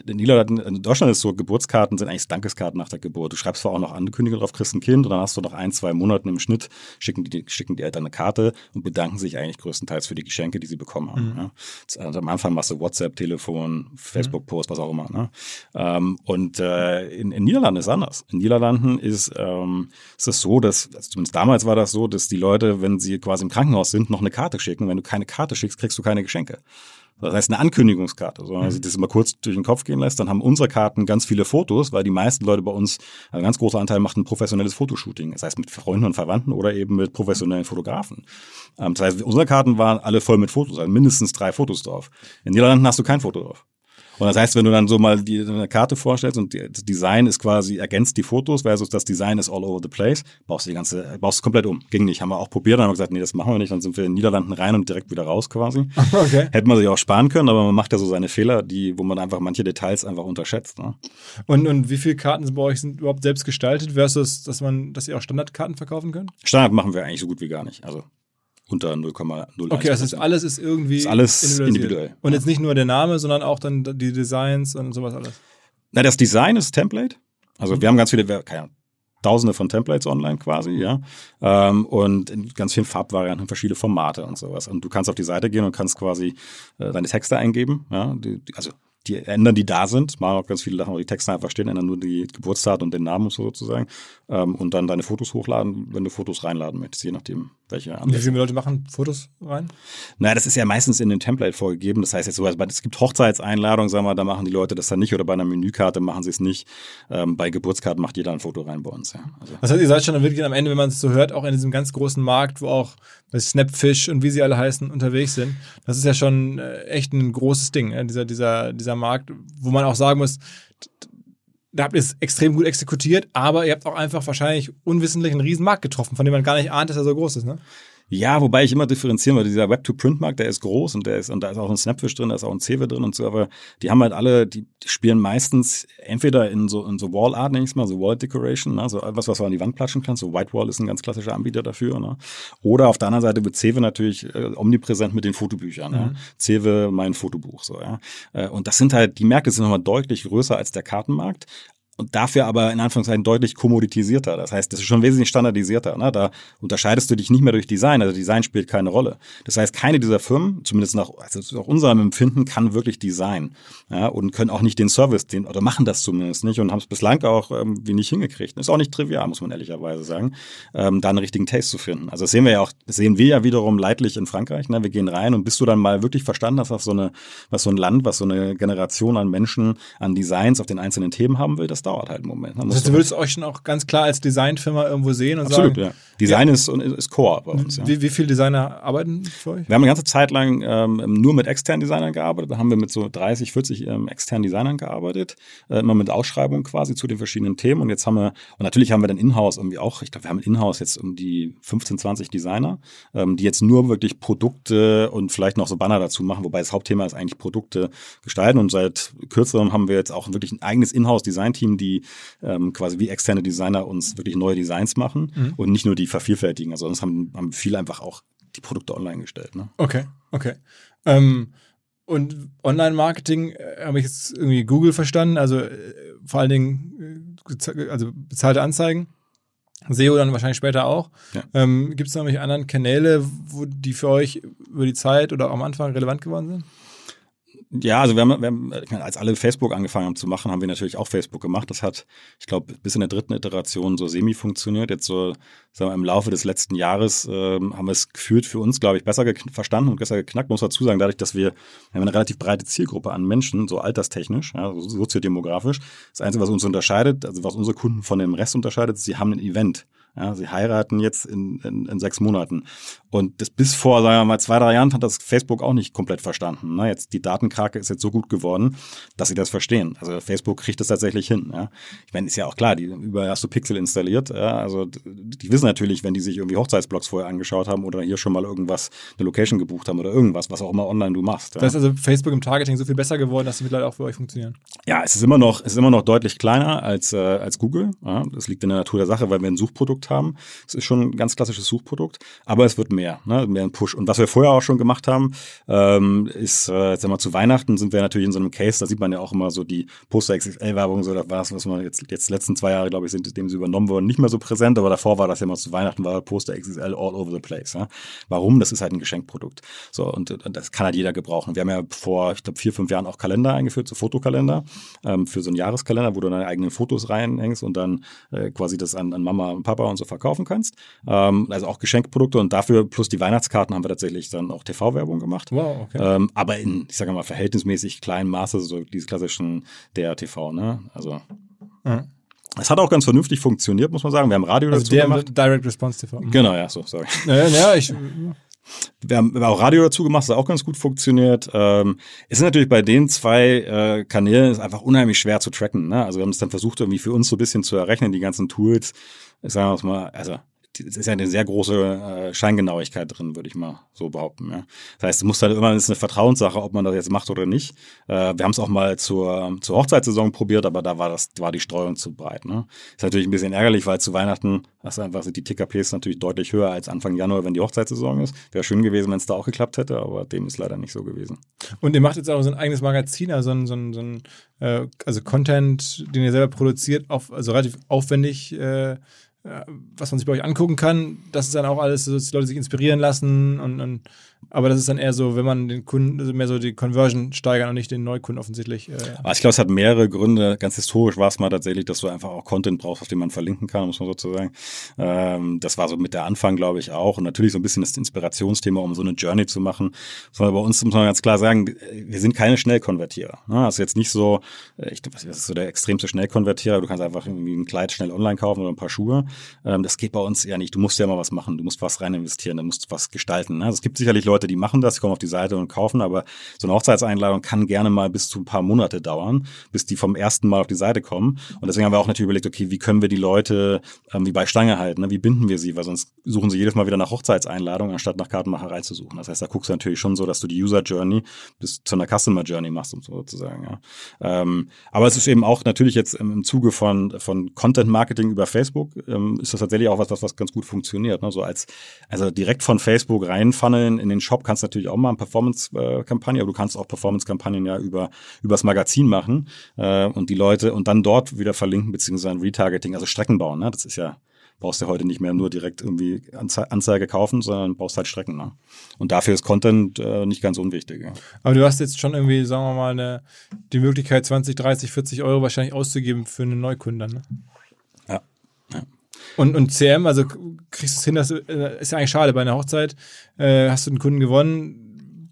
in Niederlanden, in Deutschland ist so, Geburtskarten sind eigentlich Dankeskarten nach der Geburt. Du schreibst zwar auch noch Ankündigungen drauf, kriegst ein Kind und dann hast du noch ein, zwei Monaten im Schnitt, schicken die, schicken die Eltern eine Karte und bedanken sich eigentlich größtenteils für die Geschenke, die sie bekommen haben. Mhm. Ja. Also am Anfang machst du WhatsApp, Telefon, Facebook-Post, was auch immer. Ne? Ähm, und äh, in, in Niederlanden ist es anders. In Niederlanden ist, ähm, ist es so, dass, also zumindest damals war das so, dass die Leute, wenn sie quasi im Krankenhaus sind, noch eine Karte schicken. Wenn du keine Karte schickst, kriegst du keine Geschenke. Das heißt eine Ankündigungskarte, so, wenn man sich das immer kurz durch den Kopf gehen lässt, dann haben unsere Karten ganz viele Fotos, weil die meisten Leute bei uns, ein ganz großer Anteil macht ein professionelles Fotoshooting, das heißt mit Freunden und Verwandten oder eben mit professionellen Fotografen. Ähm, das heißt, unsere Karten waren alle voll mit Fotos, also mindestens drei Fotos drauf. In Niederlanden hast du kein Foto drauf. Und das heißt, wenn du dann so mal die, eine Karte vorstellst und das Design ist quasi ergänzt die Fotos versus das Design ist all over the place, baust du die ganze, baust du komplett um. Ging nicht. Haben wir auch probiert, dann haben wir gesagt, nee, das machen wir nicht. Dann sind wir in den Niederlanden rein und direkt wieder raus quasi. Okay. Hätte man sich auch sparen können, aber man macht ja so seine Fehler, die, wo man einfach manche Details einfach unterschätzt. Ne? Und, und wie viele Karten bei euch sind überhaupt selbst gestaltet versus, dass man, dass ihr auch Standardkarten verkaufen könnt? Standard machen wir eigentlich so gut wie gar nicht. Also unter 0,01. Okay, das ist alles ist irgendwie ist alles individuell. Und jetzt nicht nur der Name, sondern auch dann die Designs und sowas alles. Na, das Design ist Template. Also mhm. wir haben ganz viele, keine Ahnung, Tausende von Templates online quasi, ja. Ähm, und in ganz vielen Farbvarianten, verschiedene Formate und sowas. Und du kannst auf die Seite gehen und kannst quasi äh, deine Texte eingeben, ja. Also die ändern, die da sind, machen auch ganz viele Sachen, wo die Texte einfach stehen, ändern nur die Geburtsdaten und den Namen sozusagen ähm, und dann deine Fotos hochladen, wenn du Fotos reinladen möchtest, je nachdem, welche Wie viele Leute machen Fotos rein? Naja, das ist ja meistens in dem Template vorgegeben. Das heißt jetzt so, also es gibt Hochzeitseinladungen, sagen wir, da machen die Leute das dann nicht oder bei einer Menükarte machen sie es nicht. Ähm, bei Geburtskarten macht jeder ein Foto rein bei uns. Ja. Also. Das heißt, ihr seid schon wirklich am Ende, wenn man es so hört, auch in diesem ganz großen Markt, wo auch Snapfish und wie sie alle heißen unterwegs sind. Das ist ja schon äh, echt ein großes Ding, ja? dieser, dieser, dieser Markt, wo man auch sagen muss, da habt ihr es extrem gut exekutiert, aber ihr habt auch einfach wahrscheinlich unwissentlich einen riesen Markt getroffen, von dem man gar nicht ahnt, dass er so groß ist, ne? Ja, wobei ich immer differenzieren würde. Dieser Web-to-Print-Markt, der ist groß und der ist, und da ist auch ein Snapfish drin, da ist auch ein Cewe drin und so, aber die haben halt alle, die, die spielen meistens entweder in so, in so Wall-Art, nenne ich mal, so Wall-Decoration, ne, so etwas, was du an die Wand klatschen kannst, so Whitewall ist ein ganz klassischer Anbieter dafür, ne. Oder auf der anderen Seite wird Cewe natürlich äh, omnipräsent mit den Fotobüchern, mhm. ja. Cewe, mein Fotobuch, so, ja. Äh, und das sind halt, die Märkte sind nochmal deutlich größer als der Kartenmarkt, und dafür aber in Anführungszeichen deutlich kommoditisierter. Das heißt, das ist schon wesentlich standardisierter. Ne? Da unterscheidest du dich nicht mehr durch Design. Also Design spielt keine Rolle. Das heißt, keine dieser Firmen, zumindest nach also auch unserem Empfinden, kann wirklich Design. Ja? Und können auch nicht den Service, den, oder machen das zumindest nicht und haben es bislang auch irgendwie nicht hingekriegt. Ist auch nicht trivial, muss man ehrlicherweise sagen, ähm, da einen richtigen Taste zu finden. Also das sehen wir ja auch, sehen wir ja wiederum leidlich in Frankreich. Ne? Wir gehen rein und bis du dann mal wirklich verstanden hast, was so eine, was so ein Land, was so eine Generation an Menschen an Designs auf den einzelnen Themen haben will, das dauert halt einen Moment. Das heißt, du würdest euch schon auch ganz klar als Designfirma irgendwo sehen und Absolut, sagen. ja. Design ja. ist, ist Core bei uns. Ja. Wie, wie viele Designer arbeiten für euch? Wir haben eine ganze Zeit lang ähm, nur mit externen Designern gearbeitet. Da haben wir mit so 30, 40 ähm, externen Designern gearbeitet. Äh, immer mit Ausschreibungen quasi zu den verschiedenen Themen. Und jetzt haben wir, und natürlich haben wir dann in-house irgendwie auch, ich glaube, wir haben in-house jetzt um die 15, 20 Designer, ähm, die jetzt nur wirklich Produkte und vielleicht noch so Banner dazu machen, wobei das Hauptthema ist eigentlich Produkte gestalten. Und seit kürzerem haben wir jetzt auch wirklich ein eigenes Inhouse-Design-Team, die ähm, quasi wie externe Designer uns wirklich neue Designs machen mhm. und nicht nur die vervielfältigen. Also sonst haben, haben viele einfach auch die Produkte online gestellt. Ne? Okay, okay. Ähm, und Online-Marketing äh, habe ich jetzt irgendwie Google verstanden, also äh, vor allen Dingen äh, also bezahlte Anzeigen. SEO dann wahrscheinlich später auch. Ja. Ähm, Gibt es noch irgendwelche anderen Kanäle, wo die für euch über die Zeit oder am Anfang relevant geworden sind? Ja, also wir haben, wir haben meine, als alle Facebook angefangen haben zu machen, haben wir natürlich auch Facebook gemacht. Das hat, ich glaube, bis in der dritten Iteration so semi funktioniert. Jetzt so, sagen wir, im Laufe des letzten Jahres ähm, haben wir es gefühlt für uns, glaube ich, besser verstanden und besser geknackt. Muss dazu sagen, dadurch, dass wir, wir haben eine relativ breite Zielgruppe an Menschen, so alterstechnisch, ja, so soziodemografisch. Das Einzige, was uns unterscheidet, also was unsere Kunden von dem Rest unterscheidet, ist, sie haben ein Event. Ja, sie heiraten jetzt in, in, in sechs Monaten. Und das bis vor, sagen wir mal, zwei, drei Jahren hat das Facebook auch nicht komplett verstanden. Ne? Jetzt die Datenkrake ist jetzt so gut geworden, dass sie das verstehen. Also Facebook kriegt das tatsächlich hin. Ja? Ich meine, ist ja auch klar, die überall hast du Pixel installiert. Ja? Also die wissen natürlich, wenn die sich irgendwie Hochzeitsblogs vorher angeschaut haben oder hier schon mal irgendwas, eine Location gebucht haben oder irgendwas, was auch immer online du machst. Ja? Das ist also Facebook im Targeting so viel besser geworden, dass sie mittlerweile auch für euch funktionieren. Ja, es ist immer noch, es ist immer noch deutlich kleiner als, äh, als Google. Ja? Das liegt in der Natur der Sache, weil wir ein Suchprodukt haben. Es ist schon ein ganz klassisches Suchprodukt, aber es wird mehr, ne? mehr ein Push. Und was wir vorher auch schon gemacht haben, ähm, ist, äh, jetzt mal zu Weihnachten sind wir natürlich in so einem Case, da sieht man ja auch immer so die Poster XXL-Werbung, so das war es, was man jetzt, jetzt letzten zwei Jahre, glaube ich, sind, dem sie übernommen wurden, nicht mehr so präsent, aber davor war das ja mal zu Weihnachten, war Poster XXL all over the place. Ja? Warum? Das ist halt ein Geschenkprodukt. So, und, und das kann halt jeder gebrauchen. Wir haben ja vor, ich glaube, vier, fünf Jahren auch Kalender eingeführt, so Fotokalender, ähm, für so einen Jahreskalender, wo du deine eigenen Fotos reinhängst und dann äh, quasi das an, an Mama und Papa und so verkaufen kannst. Ähm, also auch Geschenkprodukte und dafür plus die Weihnachtskarten haben wir tatsächlich dann auch TV-Werbung gemacht. Wow, okay. Ähm, aber in, ich sage mal, verhältnismäßig kleinem Maße, so diese klassischen DRTV, ne? Also. Mhm. Es hat auch ganz vernünftig funktioniert, muss man sagen. Wir haben Radio also dazu der gemacht. Direct Response TV. Genau, ja, so, sorry. Ja, ja, ich. Wir haben, auch Radio dazu gemacht, das hat auch ganz gut funktioniert. Ähm, es ist natürlich bei den zwei äh, Kanälen ist einfach unheimlich schwer zu tracken. Ne? Also wir haben es dann versucht, irgendwie für uns so ein bisschen zu errechnen, die ganzen Tools. Sagen wir mal, also es ist ja eine sehr große äh, Scheingenauigkeit drin, würde ich mal so behaupten. Ja. Das heißt, es muss halt immer ist eine Vertrauenssache, ob man das jetzt macht oder nicht. Äh, wir haben es auch mal zur, zur Hochzeitssaison probiert, aber da war das war die Streuung zu breit. Ne. Ist natürlich ein bisschen ärgerlich, weil zu Weihnachten hast einfach sind die TKPs natürlich deutlich höher als Anfang Januar, wenn die Hochzeitssaison ist. Wäre schön gewesen, wenn es da auch geklappt hätte, aber dem ist leider nicht so gewesen. Und ihr macht jetzt auch so ein eigenes Magazin, also ein, so ein, so ein äh, also Content, den ihr selber produziert, auf, also relativ aufwendig. Äh, was man sich bei euch angucken kann. Das ist dann auch alles, dass die Leute sich inspirieren lassen und, und aber das ist dann eher so, wenn man den Kunden, also mehr so die Conversion steigern und nicht den Neukunden offensichtlich. Äh. Aber ich glaube, es hat mehrere Gründe. Ganz historisch war es mal tatsächlich, dass du einfach auch Content brauchst, auf den man verlinken kann, muss man sozusagen. Ähm, das war so mit der Anfang, glaube ich, auch. Und natürlich so ein bisschen das Inspirationsthema, um so eine Journey zu machen. Sondern bei uns muss man ganz klar sagen, wir sind keine Schnellkonvertierer. Ne? Ist jetzt nicht so, äh, ich, das ist so der extremste Schnellkonvertierer. Du kannst einfach irgendwie ein Kleid schnell online kaufen oder ein paar Schuhe. Ähm, das geht bei uns ja nicht. Du musst ja mal was machen. Du musst was rein investieren. Du musst was gestalten. Ne? Also es gibt sicherlich Leute, die machen das, die kommen auf die Seite und kaufen, aber so eine Hochzeitseinladung kann gerne mal bis zu ein paar Monate dauern, bis die vom ersten Mal auf die Seite kommen. Und deswegen haben wir auch natürlich überlegt, okay, wie können wir die Leute ähm, wie bei Stange halten, ne? wie binden wir sie, weil sonst suchen sie jedes Mal wieder nach Hochzeitseinladung, anstatt nach Kartenmacherei zu suchen. Das heißt, da guckst du natürlich schon so, dass du die User Journey bis zu einer Customer Journey machst, um sozusagen. Ja. Ähm, aber es ist eben auch natürlich jetzt im, im Zuge von, von Content Marketing über Facebook, ähm, ist das tatsächlich auch was, was, was ganz gut funktioniert. Ne? So als, also direkt von Facebook reinfunneln in den Shop kannst du natürlich auch mal eine Performance-Kampagne, aber du kannst auch Performance-Kampagnen ja über übers Magazin machen äh, und die Leute und dann dort wieder verlinken, beziehungsweise ein Retargeting, also Strecken bauen. Ne? Das ist ja brauchst du heute nicht mehr nur direkt irgendwie Anze Anzeige kaufen, sondern brauchst halt Strecken. Ne? Und dafür ist Content äh, nicht ganz unwichtig. Ja. Aber du hast jetzt schon irgendwie, sagen wir mal, eine, die Möglichkeit, 20, 30, 40 Euro wahrscheinlich auszugeben für einen Neukunden. Ne? Und, und CM, also kriegst du es hin, dass du, äh, ist ja eigentlich schade, bei einer Hochzeit äh, hast du einen Kunden gewonnen,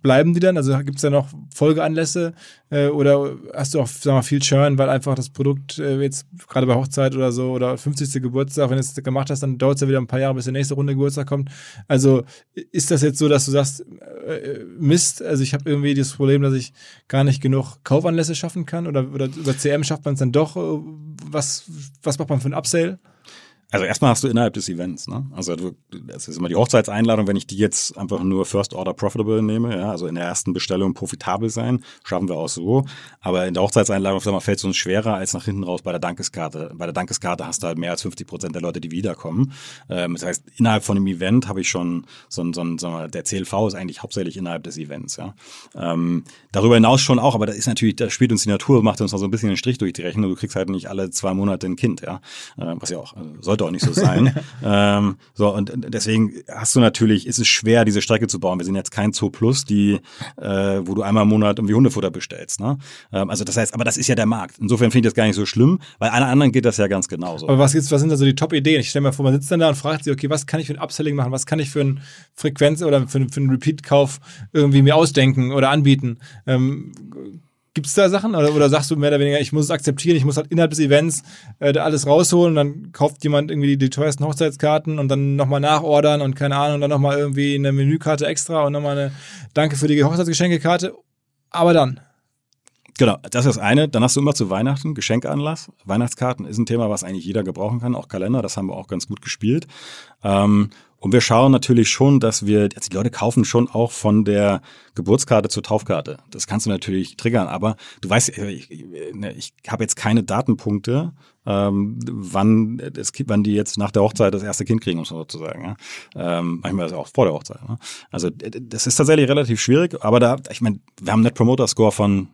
bleiben die dann? Also gibt es da noch Folgeanlässe äh, oder hast du auch sag mal, viel Churn, weil einfach das Produkt äh, jetzt gerade bei Hochzeit oder so oder 50. Geburtstag, wenn du es gemacht hast, dann dauert es ja wieder ein paar Jahre, bis der nächste Runde Geburtstag kommt. Also ist das jetzt so, dass du sagst, äh, Mist, also ich habe irgendwie das Problem, dass ich gar nicht genug Kaufanlässe schaffen kann oder, oder über CM schafft man es dann doch? Äh, was, was macht man für ein Upsale? Also erstmal hast du innerhalb des Events, ne? Also du, das ist immer die Hochzeitseinladung, wenn ich die jetzt einfach nur First Order Profitable nehme, ja, also in der ersten Bestellung profitabel sein, schaffen wir auch so. Aber in der Hochzeitseinladung, sag mal, fällt es uns schwerer als nach hinten raus bei der Dankeskarte. Bei der Dankeskarte hast du halt mehr als 50 Prozent der Leute, die wiederkommen. Ähm, das heißt, innerhalb von einem Event habe ich schon so ein, so ein, so ein, der CLV ist eigentlich hauptsächlich innerhalb des Events, ja. Ähm, darüber hinaus schon auch, aber da ist natürlich, da spielt uns die Natur, macht uns noch so ein bisschen den Strich durch die Rechnung. Du kriegst halt nicht alle zwei Monate ein Kind, ja. Äh, was ja auch, also sollte auch nicht so sein. ähm, so, und deswegen hast du natürlich, ist es schwer, diese Strecke zu bauen. Wir sind jetzt kein Zoo Plus, die, äh, wo du einmal im Monat irgendwie Hundefutter bestellst. Ne? Ähm, also das heißt, aber das ist ja der Markt. Insofern finde ich das gar nicht so schlimm, weil allen anderen geht das ja ganz genauso. Aber was, gibt's, was sind da so die Top-Ideen? Ich stelle mir vor, man sitzt dann da und fragt sich, okay, was kann ich für ein Upselling machen? Was kann ich für ein Frequenz oder für, für einen Repeat-Kauf irgendwie mir ausdenken oder anbieten? Ähm, Gibt es da Sachen oder, oder sagst du mehr oder weniger, ich muss es akzeptieren, ich muss halt innerhalb des Events äh, da alles rausholen und dann kauft jemand irgendwie die, die teuersten Hochzeitskarten und dann nochmal nachordern und keine Ahnung, dann nochmal irgendwie eine Menükarte extra und nochmal eine Danke für die Hochzeitsgeschenkekarte. Aber dann. Genau, das ist eine. Dann hast du immer zu Weihnachten Geschenkanlass. Weihnachtskarten ist ein Thema, was eigentlich jeder gebrauchen kann, auch Kalender, das haben wir auch ganz gut gespielt. Ähm, und wir schauen natürlich schon, dass wir, also die Leute kaufen schon auch von der Geburtskarte zur Taufkarte. Das kannst du natürlich triggern, aber du weißt, äh, ich, ne, ich habe jetzt keine Datenpunkte, ähm, wann, das, wann die jetzt nach der Hochzeit das erste Kind kriegen, um sozusagen. Ja? Ähm, manchmal ist es auch vor der Hochzeit. Ne? Also das ist tatsächlich relativ schwierig, aber da, ich meine, wir haben einen Net Promoter Score von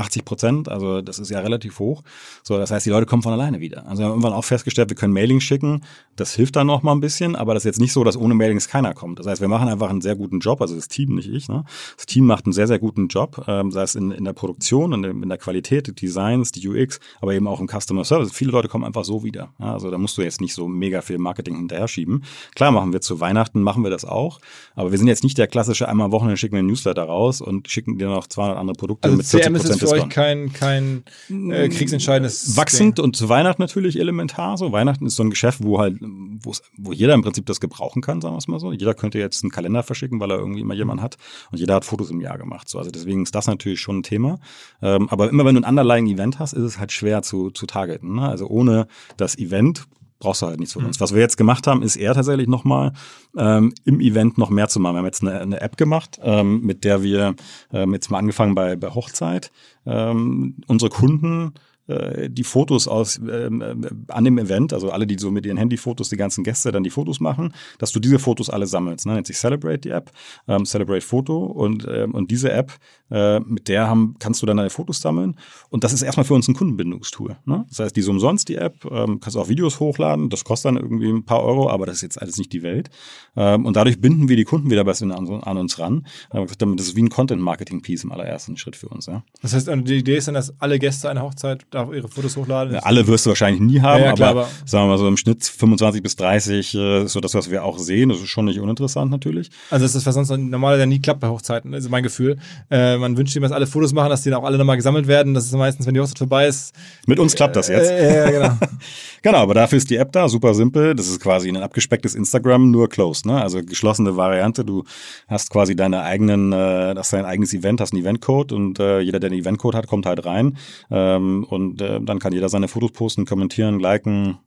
80 Prozent, also das ist ja relativ hoch. So, das heißt, die Leute kommen von alleine wieder. Also wir haben irgendwann auch festgestellt, wir können Mailings schicken. Das hilft dann noch mal ein bisschen, aber das ist jetzt nicht so, dass ohne Mailings keiner kommt. Das heißt, wir machen einfach einen sehr guten Job, also das Team, nicht ich. Ne? Das Team macht einen sehr, sehr guten Job, ähm, sei es in, in der Produktion, in der, in der Qualität, die Designs, die UX, aber eben auch im Customer Service. Viele Leute kommen einfach so wieder. Ja? Also da musst du jetzt nicht so mega viel Marketing hinterher schieben. Klar machen wir zu Weihnachten, machen wir das auch, aber wir sind jetzt nicht der klassische einmal am Wochenende schicken wir einen Newsletter raus und schicken dir noch 200 andere Produkte also mit 40 Prozent euch kein, kein äh, kriegsentscheidendes. Wachsend Ding. und zu Weihnachten natürlich elementar. So Weihnachten ist so ein Geschäft, wo halt, wo jeder im Prinzip das gebrauchen kann, sagen wir es mal so. Jeder könnte jetzt einen Kalender verschicken, weil er irgendwie immer jemanden hat. Und jeder hat Fotos im Jahr gemacht. So, also deswegen ist das natürlich schon ein Thema. Ähm, aber immer wenn du ein underlying Event hast, ist es halt schwer zu, zu targeten. Ne? Also ohne das Event brauchst du halt nichts von uns. Mhm. Was wir jetzt gemacht haben, ist eher tatsächlich nochmal ähm, im Event noch mehr zu machen. Wir haben jetzt eine, eine App gemacht, ähm, mit der wir ähm, jetzt mal angefangen bei, bei Hochzeit, ähm, unsere Kunden die Fotos aus ähm, äh, an dem Event, also alle, die so mit ihren Handyfotos, die ganzen Gäste dann die Fotos machen, dass du diese Fotos alle sammelst. Ne? Nennt sich Celebrate die App, ähm, Celebrate Foto und, ähm, und diese App, äh, mit der haben, kannst du dann deine Fotos sammeln und das ist erstmal für uns ein Kundenbindungstool. Ne? Das heißt, die ist umsonst, die App, ähm, kannst auch Videos hochladen, das kostet dann irgendwie ein paar Euro, aber das ist jetzt alles nicht die Welt. Ähm, und dadurch binden wir die Kunden wieder besser an, an uns ran. Äh, das ist wie ein Content-Marketing-Piece im allerersten Schritt für uns. Ja. Das heißt, die Idee ist dann, dass alle Gäste einer Hochzeit da ihre Fotos hochladen? Ja, alle wirst du wahrscheinlich nie haben, ja, klar, aber, aber, sagen wir mal so im Schnitt 25 bis 30 äh, so das, was wir auch sehen. Das ist schon nicht uninteressant natürlich. Also das ist was sonst normalerweise nie klappt bei Hochzeiten, ist mein Gefühl. Äh, man wünscht ihm, dass alle Fotos machen, dass die dann auch alle nochmal gesammelt werden. Das ist meistens, wenn die Hochzeit vorbei ist. Mit uns klappt das jetzt. Äh, ja, genau. genau, aber dafür ist die App da, super simpel. Das ist quasi ein abgespecktes Instagram, nur closed, ne? Also geschlossene Variante. Du hast quasi deine eigenen, äh, hast dein eigenes Event, hast einen Eventcode und äh, jeder, der einen Eventcode hat, kommt halt rein. Ähm, und äh, dann kann jeder seine Fotos posten, kommentieren, liken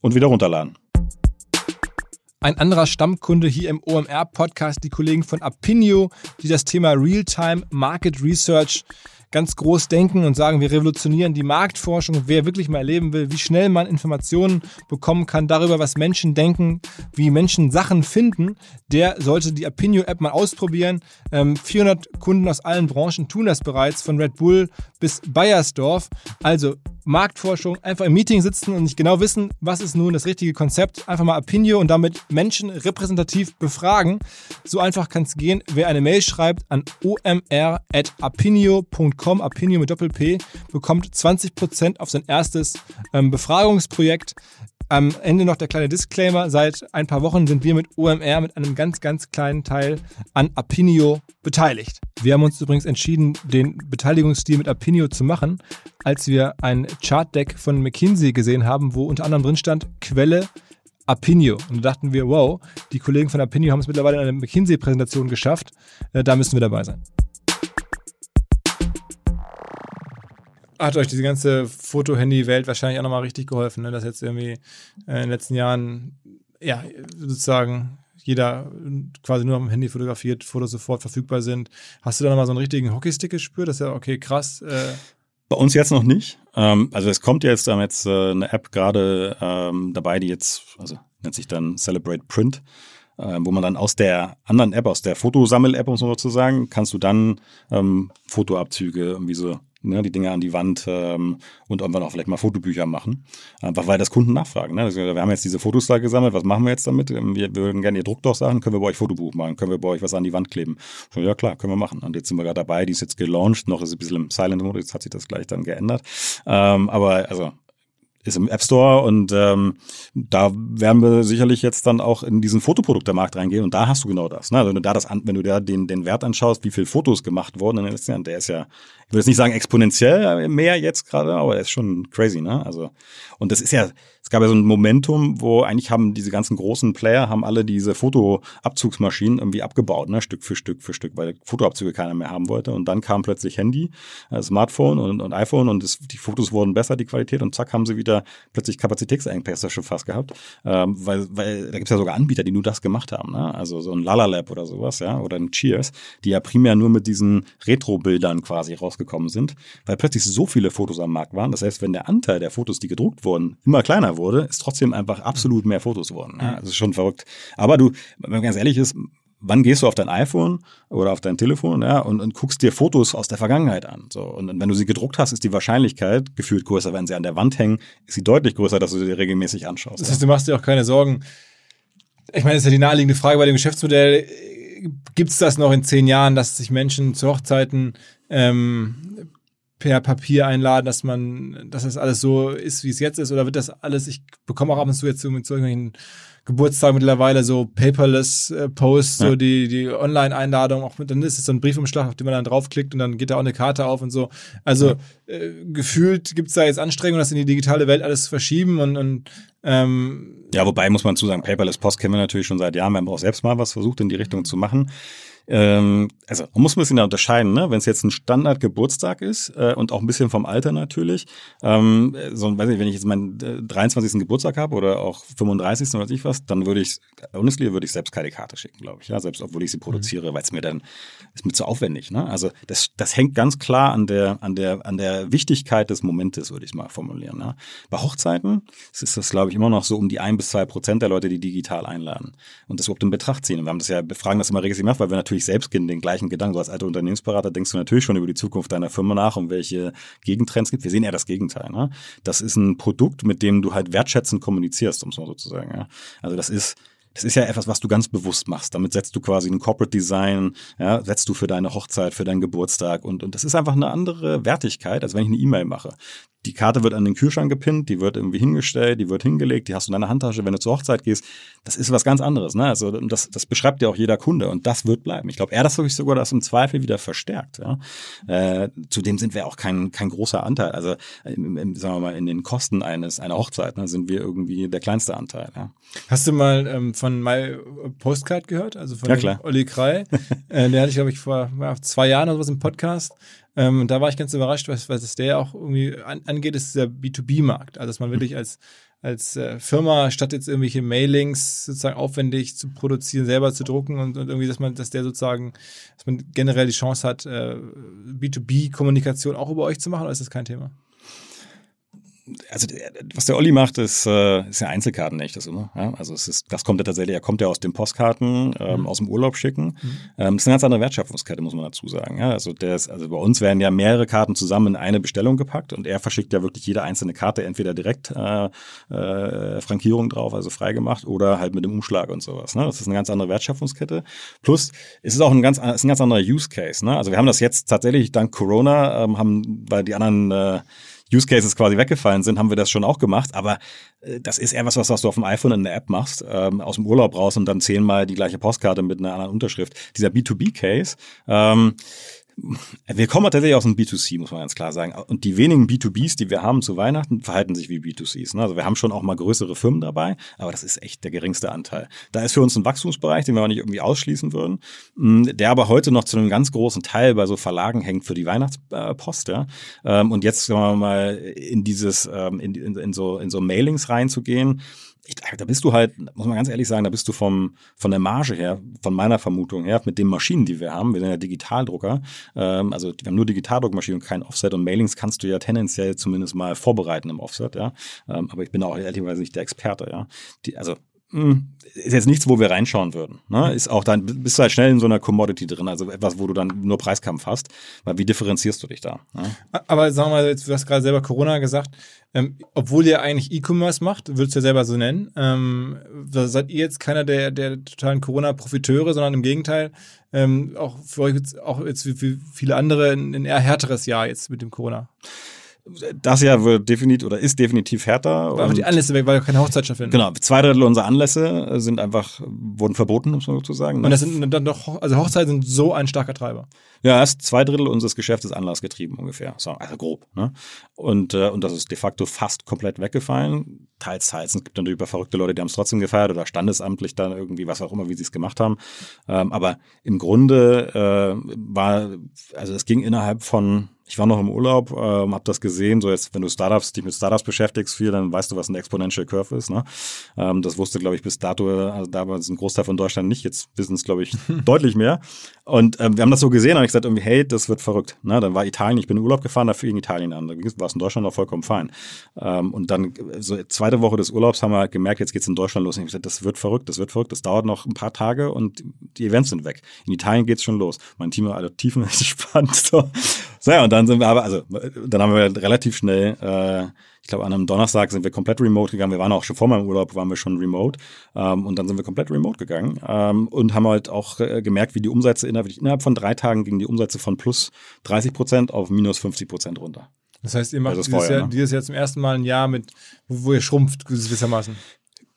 und wieder runterladen. Ein anderer Stammkunde hier im OMR-Podcast, die Kollegen von Apinio, die das Thema Real-Time Market Research ganz groß denken und sagen, wir revolutionieren die Marktforschung. Wer wirklich mal erleben will, wie schnell man Informationen bekommen kann darüber, was Menschen denken, wie Menschen Sachen finden, der sollte die Apinio-App mal ausprobieren. Ähm, 400 Kunden aus allen Branchen tun das bereits, von Red Bull bis Bayersdorf. Also Marktforschung, einfach im Meeting sitzen und nicht genau wissen, was ist nun das richtige Konzept. Einfach mal Apinio und damit Menschen repräsentativ befragen. So einfach kann es gehen. Wer eine Mail schreibt an omr.apinio.com, Apinio mit Doppel-P, bekommt 20% auf sein erstes ähm, Befragungsprojekt. Am Ende noch der kleine Disclaimer. Seit ein paar Wochen sind wir mit OMR mit einem ganz, ganz kleinen Teil an Apinio beteiligt. Wir haben uns übrigens entschieden, den Beteiligungsstil mit Apinio zu machen, als wir ein Chartdeck von McKinsey gesehen haben, wo unter anderem drin stand, Quelle Apinio. Und da dachten wir, wow, die Kollegen von Apinio haben es mittlerweile in einer McKinsey-Präsentation geschafft. Äh, da müssen wir dabei sein. Hat euch diese ganze Foto-Handy-Welt wahrscheinlich auch nochmal richtig geholfen, ne? dass jetzt irgendwie äh, in den letzten Jahren, ja, sozusagen jeder quasi nur am Handy fotografiert, Fotos sofort verfügbar sind. Hast du da nochmal so einen richtigen Hockeystick gespürt? Das ist ja, okay, krass. Äh bei uns jetzt noch nicht. Ähm, also es kommt jetzt, ähm, jetzt äh, eine App gerade ähm, dabei, die jetzt, also nennt sich dann Celebrate Print, äh, wo man dann aus der anderen App, aus der Fotosammel-App, um so sozusagen, kannst du dann ähm, Fotoabzüge irgendwie so ne, die Dinge an die Wand ähm, und irgendwann auch vielleicht mal Fotobücher machen. Einfach weil das Kunden nachfragen. Ne? Also, wir haben jetzt diese Fotos da gesammelt, was machen wir jetzt damit? Ähm, wir würden gerne ihr Druckdoch sagen, können wir bei euch Fotobuch machen, können wir bei euch was an die Wand kleben? So, ja klar, können wir machen. Und jetzt sind wir gerade dabei, die ist jetzt gelauncht, noch ist ein bisschen im Silent-Mode, jetzt hat sich das gleich dann geändert. Ähm, aber also ist im App Store und ähm, da werden wir sicherlich jetzt dann auch in diesen Fotoproduktemarkt reingehen und da hast du genau das. Ne? Also wenn du da das wenn du da den, den Wert anschaust, wie viele Fotos gemacht wurden in den letzten Jahren, der ist ja, ich würde jetzt nicht sagen exponentiell mehr jetzt gerade, aber der ist schon crazy, ne? Also und das ist ja, es gab ja so ein Momentum, wo eigentlich haben diese ganzen großen Player haben alle diese Fotoabzugsmaschinen irgendwie abgebaut, ne? Stück für Stück für Stück, weil Fotoabzüge keiner mehr haben wollte und dann kam plötzlich Handy, äh, Smartphone und, und iPhone und das, die Fotos wurden besser, die Qualität und zack haben sie wieder plötzlich Kapazitätsengpässe schon fast gehabt, ähm, weil, weil da gibt's ja sogar Anbieter, die nur das gemacht haben, ne? also so ein Lalalab oder sowas, ja, oder ein Cheers, die ja primär nur mit diesen Retro-Bildern quasi rausgekommen sind, weil plötzlich so viele Fotos am Markt waren. Das heißt, wenn der Anteil der Fotos, die gedruckt wurden, immer kleiner wurde, ist trotzdem einfach absolut mehr Fotos wurden. Ja? Das ist schon verrückt. Aber du, wenn man ganz ehrlich ist, wann gehst du auf dein iPhone oder auf dein Telefon ja, und, und guckst dir Fotos aus der Vergangenheit an. So, und wenn du sie gedruckt hast, ist die Wahrscheinlichkeit gefühlt größer. Wenn sie an der Wand hängen, ist sie deutlich größer, dass du sie regelmäßig anschaust. Das heißt, du machst dir auch keine Sorgen. Ich meine, das ist ja die naheliegende Frage bei dem Geschäftsmodell. Gibt es das noch in zehn Jahren, dass sich Menschen zu Hochzeiten ähm, per Papier einladen, dass man, dass das alles so ist, wie es jetzt ist? Oder wird das alles, ich bekomme auch ab und zu jetzt so mit solchen Geburtstag mittlerweile so paperless äh, Posts, ja. so die, die Online-Einladung, auch mit, dann ist es so ein Briefumschlag, auf den man dann draufklickt und dann geht da auch eine Karte auf und so. Also ja. äh, gefühlt gibt es da jetzt Anstrengungen, das in die digitale Welt alles zu verschieben und, und Ähm, ja, wobei muss man zu sagen, Paperless Post kennen wir natürlich schon seit Jahren. Wir haben auch selbst mal was versucht, in die Richtung zu machen. Ähm, also man muss ein bisschen da unterscheiden, ne? wenn es jetzt ein Standard-Geburtstag ist äh, und auch ein bisschen vom Alter natürlich. Ähm, so, weiß nicht, wenn ich jetzt meinen äh, 23. Geburtstag habe oder auch 35. oder weiß ich was, dann würde ich, honestly, würde ich selbst keine Karte schicken, glaube ich. Ja? Selbst obwohl ich sie produziere, mhm. weil es mir dann, ist mir zu aufwendig. Ne? Also das, das hängt ganz klar an der, an der, an der Wichtigkeit des Momentes, würde ich mal formulieren. Ne? Bei Hochzeiten ist das, glaube ich, immer noch so um die ein bis zwei Prozent der Leute, die digital einladen und das überhaupt in Betracht ziehen. Und wir haben das ja, befragen das immer regelmäßig gemacht, weil wir natürlich natürlich selbst den gleichen Gedanken. So als alter Unternehmensberater denkst du natürlich schon über die Zukunft deiner Firma nach und welche Gegentrends gibt. Wir sehen eher das Gegenteil. Ne? Das ist ein Produkt, mit dem du halt wertschätzend kommunizierst, um es mal so zu sagen. Ja? Also das ist das ist ja etwas, was du ganz bewusst machst. Damit setzt du quasi ein Corporate Design, ja, setzt du für deine Hochzeit, für deinen Geburtstag und, und das ist einfach eine andere Wertigkeit, als wenn ich eine E-Mail mache die Karte wird an den Kühlschrank gepinnt, die wird irgendwie hingestellt, die wird hingelegt, die hast du in deiner Handtasche, wenn du zur Hochzeit gehst. Das ist was ganz anderes. Ne? Also das, das beschreibt ja auch jeder Kunde und das wird bleiben. Ich glaube, er das wirklich sogar das im Zweifel wieder verstärkt. Ja? Äh, zudem sind wir auch kein, kein großer Anteil. Also im, im, sagen wir mal, in den Kosten eines einer Hochzeit ne, sind wir irgendwie der kleinste Anteil. Ja? Hast du mal ähm, von My Postcard gehört? Also von ja, klar. Olli Krei. äh, der hatte ich, glaube ich, vor ja, zwei Jahren oder sowas im Podcast. Ähm, da war ich ganz überrascht, was, was es der auch irgendwie an, angeht, ist dieser B2B-Markt. Also, dass man wirklich als, als äh, Firma, statt jetzt irgendwelche Mailings sozusagen aufwendig zu produzieren, selber zu drucken und, und irgendwie, dass man, dass der sozusagen, dass man generell die Chance hat, äh, B2B-Kommunikation auch über euch zu machen, oder ist das kein Thema? Also was der Olli macht, ist, äh, ist ja Einzelkarten nicht das immer. Ja? Also es ist, das kommt ja tatsächlich, er kommt ja aus den Postkarten, ähm, mhm. aus dem Urlaub schicken. Mhm. Ähm, das ist eine ganz andere Wertschöpfungskette, muss man dazu sagen. Ja? Also der ist, also bei uns werden ja mehrere Karten zusammen in eine Bestellung gepackt und er verschickt ja wirklich jede einzelne Karte entweder direkt äh, äh, Frankierung drauf, also freigemacht, oder halt mit dem Umschlag und sowas. Ne? Das ist eine ganz andere Wertschöpfungskette. Plus es ist auch ein ganz, ist ein ganz anderer Use Case. Ne? Also wir haben das jetzt tatsächlich dank Corona ähm, haben bei die anderen äh, Use Cases quasi weggefallen sind, haben wir das schon auch gemacht. Aber äh, das ist eher was, was du auf dem iPhone in der App machst, ähm, aus dem Urlaub raus und dann zehnmal die gleiche Postkarte mit einer anderen Unterschrift. Dieser B2B-Case, ähm, wir kommen tatsächlich aus dem B2C, muss man ganz klar sagen. Und die wenigen B2Bs, die wir haben zu Weihnachten, verhalten sich wie B2Cs. Ne? Also wir haben schon auch mal größere Firmen dabei, aber das ist echt der geringste Anteil. Da ist für uns ein Wachstumsbereich, den wir nicht irgendwie ausschließen würden, mm, der aber heute noch zu einem ganz großen Teil bei so Verlagen hängt für die Weihnachtspost. Ja? Ähm, und jetzt, sagen wir mal, in dieses, ähm, in, in, in so, in so Mailings reinzugehen, ich, da bist du halt, muss man ganz ehrlich sagen, da bist du vom, von der Marge her, von meiner Vermutung her, mit den Maschinen, die wir haben, wir sind ja Digitaldrucker, ähm, also wir haben nur Digitaldruckmaschinen und kein Offset und Mailings kannst du ja tendenziell zumindest mal vorbereiten im Offset, ja. Ähm, aber ich bin auch ehrlicherweise nicht der Experte, ja. Die, also ist jetzt nichts, wo wir reinschauen würden. Ne? Ist auch dann, bist du halt schnell in so einer Commodity drin, also etwas, wo du dann nur Preiskampf hast. Weil wie differenzierst du dich da? Ne? Aber sagen wir mal, du hast gerade selber Corona gesagt, ähm, obwohl ihr eigentlich E-Commerce macht, würdest du ja selber so nennen, ähm, seid ihr jetzt keiner der, der totalen Corona-Profiteure, sondern im Gegenteil, ähm, auch für euch auch jetzt wie, wie viele andere ein, ein eher härteres Jahr jetzt mit dem Corona das Jahr wird definitiv oder ist definitiv härter. Weil die Anlässe weg, weil keine Hochzeit stattfinden. Genau, zwei Drittel unserer Anlässe sind einfach, wurden verboten, muss man sozusagen. Ne? Und das sind dann doch, also Hochzeiten sind so ein starker Treiber. Ja, erst zwei Drittel unseres Geschäfts ist anlassgetrieben ungefähr. So, also grob. Ne? Und, äh, und das ist de facto fast komplett weggefallen. Teils, teils. Es gibt natürlich über verrückte Leute, die haben es trotzdem gefeiert oder standesamtlich dann irgendwie, was auch immer, wie sie es gemacht haben. Ähm, aber im Grunde äh, war, also es ging innerhalb von ich war noch im Urlaub, ähm, habe das gesehen. So jetzt, wenn du Startups, dich mit Startups beschäftigst viel, dann weißt du, was eine Exponential Curve ist. Ne? Ähm, das wusste, glaube ich, bis dato, also damals ein Großteil von Deutschland nicht. Jetzt wissen es, glaube ich, deutlich mehr. Und ähm, wir haben das so gesehen und ich gesagt irgendwie, hey, das wird verrückt. Ne? Dann war Italien, ich bin in Urlaub gefahren, da fing Italien an. Da war es in Deutschland noch vollkommen fein. Ähm, und dann so zweite Woche des Urlaubs haben wir gemerkt, jetzt geht's in Deutschland los. Und ich gesagt, das wird verrückt, das wird verrückt. Das dauert noch ein paar Tage und die Events sind weg. In Italien geht's schon los. Mein Team war alle tiefen gespannt. So. So ja, und dann sind wir aber, also dann haben wir relativ schnell, äh, ich glaube an einem Donnerstag sind wir komplett remote gegangen. Wir waren auch schon vor meinem Urlaub, waren wir schon remote. Ähm, und dann sind wir komplett remote gegangen ähm, und haben halt auch äh, gemerkt, wie die Umsätze innerhalb, innerhalb von drei Tagen gingen die Umsätze von plus 30 Prozent auf minus 50 Prozent runter. Das heißt, ihr macht also dieses, Jahr, ne? dieses Jahr zum ersten Mal ein Jahr mit, wo, wo ihr schrumpft gewissermaßen.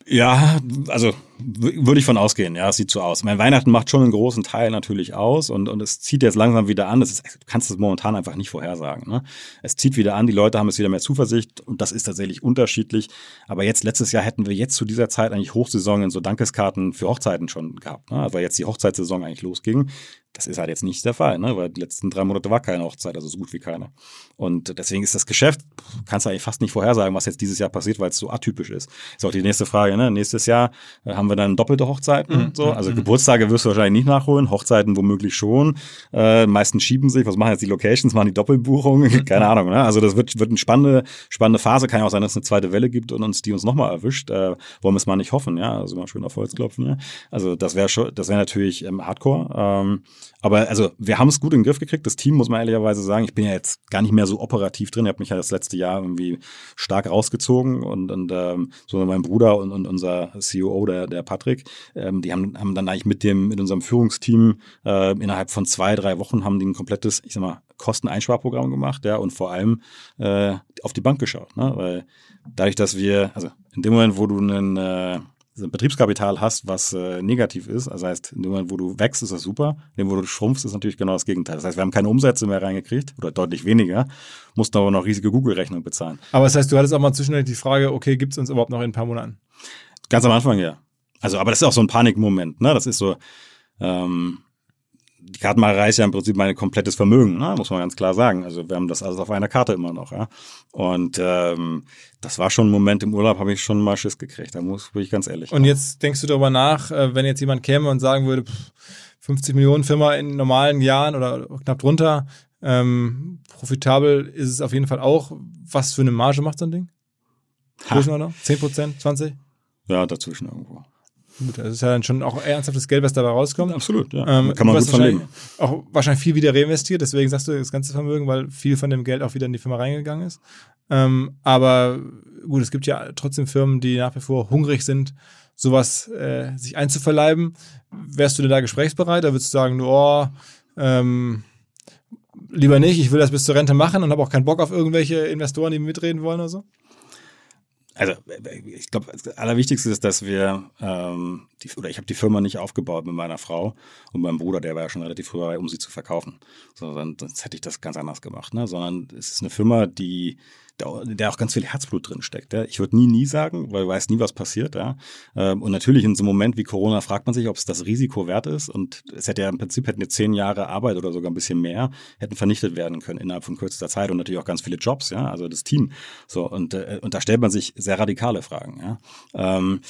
Ja, also würde ich von ausgehen, ja, es sieht so aus. Mein Weihnachten macht schon einen großen Teil natürlich aus und, und es zieht jetzt langsam wieder an. Das ist, du kannst es momentan einfach nicht vorhersagen. Ne? Es zieht wieder an, die Leute haben es wieder mehr Zuversicht und das ist tatsächlich unterschiedlich. Aber jetzt, letztes Jahr hätten wir jetzt zu dieser Zeit eigentlich Hochsaison in so Dankeskarten für Hochzeiten schon gehabt, ne? weil jetzt die Hochzeitssaison eigentlich losging. Das ist halt jetzt nicht der Fall, ne? weil die letzten drei Monate war keine Hochzeit, also so gut wie keine. Und deswegen ist das Geschäft, kannst du eigentlich fast nicht vorhersagen, was jetzt dieses Jahr passiert, weil es so atypisch ist. Ist auch die nächste Frage, ne? Nächstes Jahr äh, haben wir dann doppelte Hochzeiten. Mhm. So. Also mhm. Geburtstage wirst du wahrscheinlich nicht nachholen, Hochzeiten womöglich schon. Äh, meisten schieben sich, was machen jetzt die Locations, machen die Doppelbuchungen, mhm. keine Ahnung. Ne? Also das wird, wird eine spannende, spannende Phase. Kann ja auch sein, dass es eine zweite Welle gibt und uns die uns nochmal erwischt. Äh, wollen wir es mal nicht hoffen, ja. Also mal schön auf Holz klopfen, ja. Also das wäre schon, das wäre natürlich ähm, Hardcore. Ähm, aber also wir haben es gut in den Griff gekriegt. Das Team muss man ehrlicherweise sagen. Ich bin ja jetzt gar nicht mehr so operativ drin. Ich habe mich ja das letzte Jahr irgendwie stark rausgezogen und, und ähm, so mein Bruder und, und unser CEO, der, der Patrick, ähm, die haben, haben dann eigentlich mit dem mit unserem Führungsteam äh, innerhalb von zwei drei Wochen haben die ein komplettes, ich sag mal, Kosteneinsparprogramm gemacht, ja, und vor allem äh, auf die Bank geschaut, ne? weil dadurch, dass wir, also in dem Moment, wo du einen äh, Betriebskapital hast, was äh, negativ ist, also heißt, in dem Moment, wo du wächst, ist das super, in dem, wo du schrumpfst, ist natürlich genau das Gegenteil. Das heißt, wir haben keine Umsätze mehr reingekriegt oder deutlich weniger, mussten aber noch riesige Google-Rechnungen bezahlen. Aber das heißt, du hattest auch mal zwischendurch die Frage, okay, gibt es uns überhaupt noch in ein paar Monaten? Ganz am Anfang, ja. Also, aber das ist auch so ein Panikmoment, ne? Das ist so, ähm, die Kartenmacherei ist ja im Prinzip mein komplettes Vermögen, ne? muss man ganz klar sagen. Also wir haben das alles auf einer Karte immer noch. Ja? Und ähm, das war schon ein Moment im Urlaub, habe ich schon mal Schiss gekriegt. Da muss ich ganz ehrlich. Und jetzt denkst du darüber nach, äh, wenn jetzt jemand käme und sagen würde, 50 Millionen Firma in normalen Jahren oder knapp drunter, ähm, profitabel ist es auf jeden Fall auch. Was für eine Marge macht so ein Ding? Größenordnung? 10 Prozent, 20? Ja, dazwischen irgendwo. Gut, das ist ja dann schon auch ernsthaftes Geld, was dabei rauskommt. Absolut, ja. Ähm, Kann man gut leben. Auch wahrscheinlich viel wieder reinvestiert, deswegen sagst du das ganze Vermögen, weil viel von dem Geld auch wieder in die Firma reingegangen ist. Ähm, aber gut, es gibt ja trotzdem Firmen, die nach wie vor hungrig sind, sowas äh, sich einzuverleiben. Wärst du denn da gesprächsbereit? Da würdest du sagen, oh, ähm, lieber nicht, ich will das bis zur Rente machen und habe auch keinen Bock auf irgendwelche Investoren, die mitreden wollen oder so? Also ich glaube, das Allerwichtigste ist, dass wir, ähm, die, oder ich habe die Firma nicht aufgebaut mit meiner Frau und meinem Bruder, der war ja schon relativ früh dabei, um sie zu verkaufen. Sondern sonst hätte ich das ganz anders gemacht. Ne? Sondern es ist eine Firma, die der auch ganz viel Herzblut drin steckt. Ja. Ich würde nie, nie sagen, weil du weißt nie, was passiert. Ja. Ähm, und natürlich in so einem Moment wie Corona fragt man sich, ob es das Risiko wert ist. Und es hätte ja im Prinzip hätten jetzt zehn Jahre Arbeit oder sogar ein bisschen mehr hätten vernichtet werden können innerhalb von kürzester Zeit und natürlich auch ganz viele Jobs. Ja, also das Team. So und äh, und da stellt man sich sehr radikale Fragen. Ja. Ähm,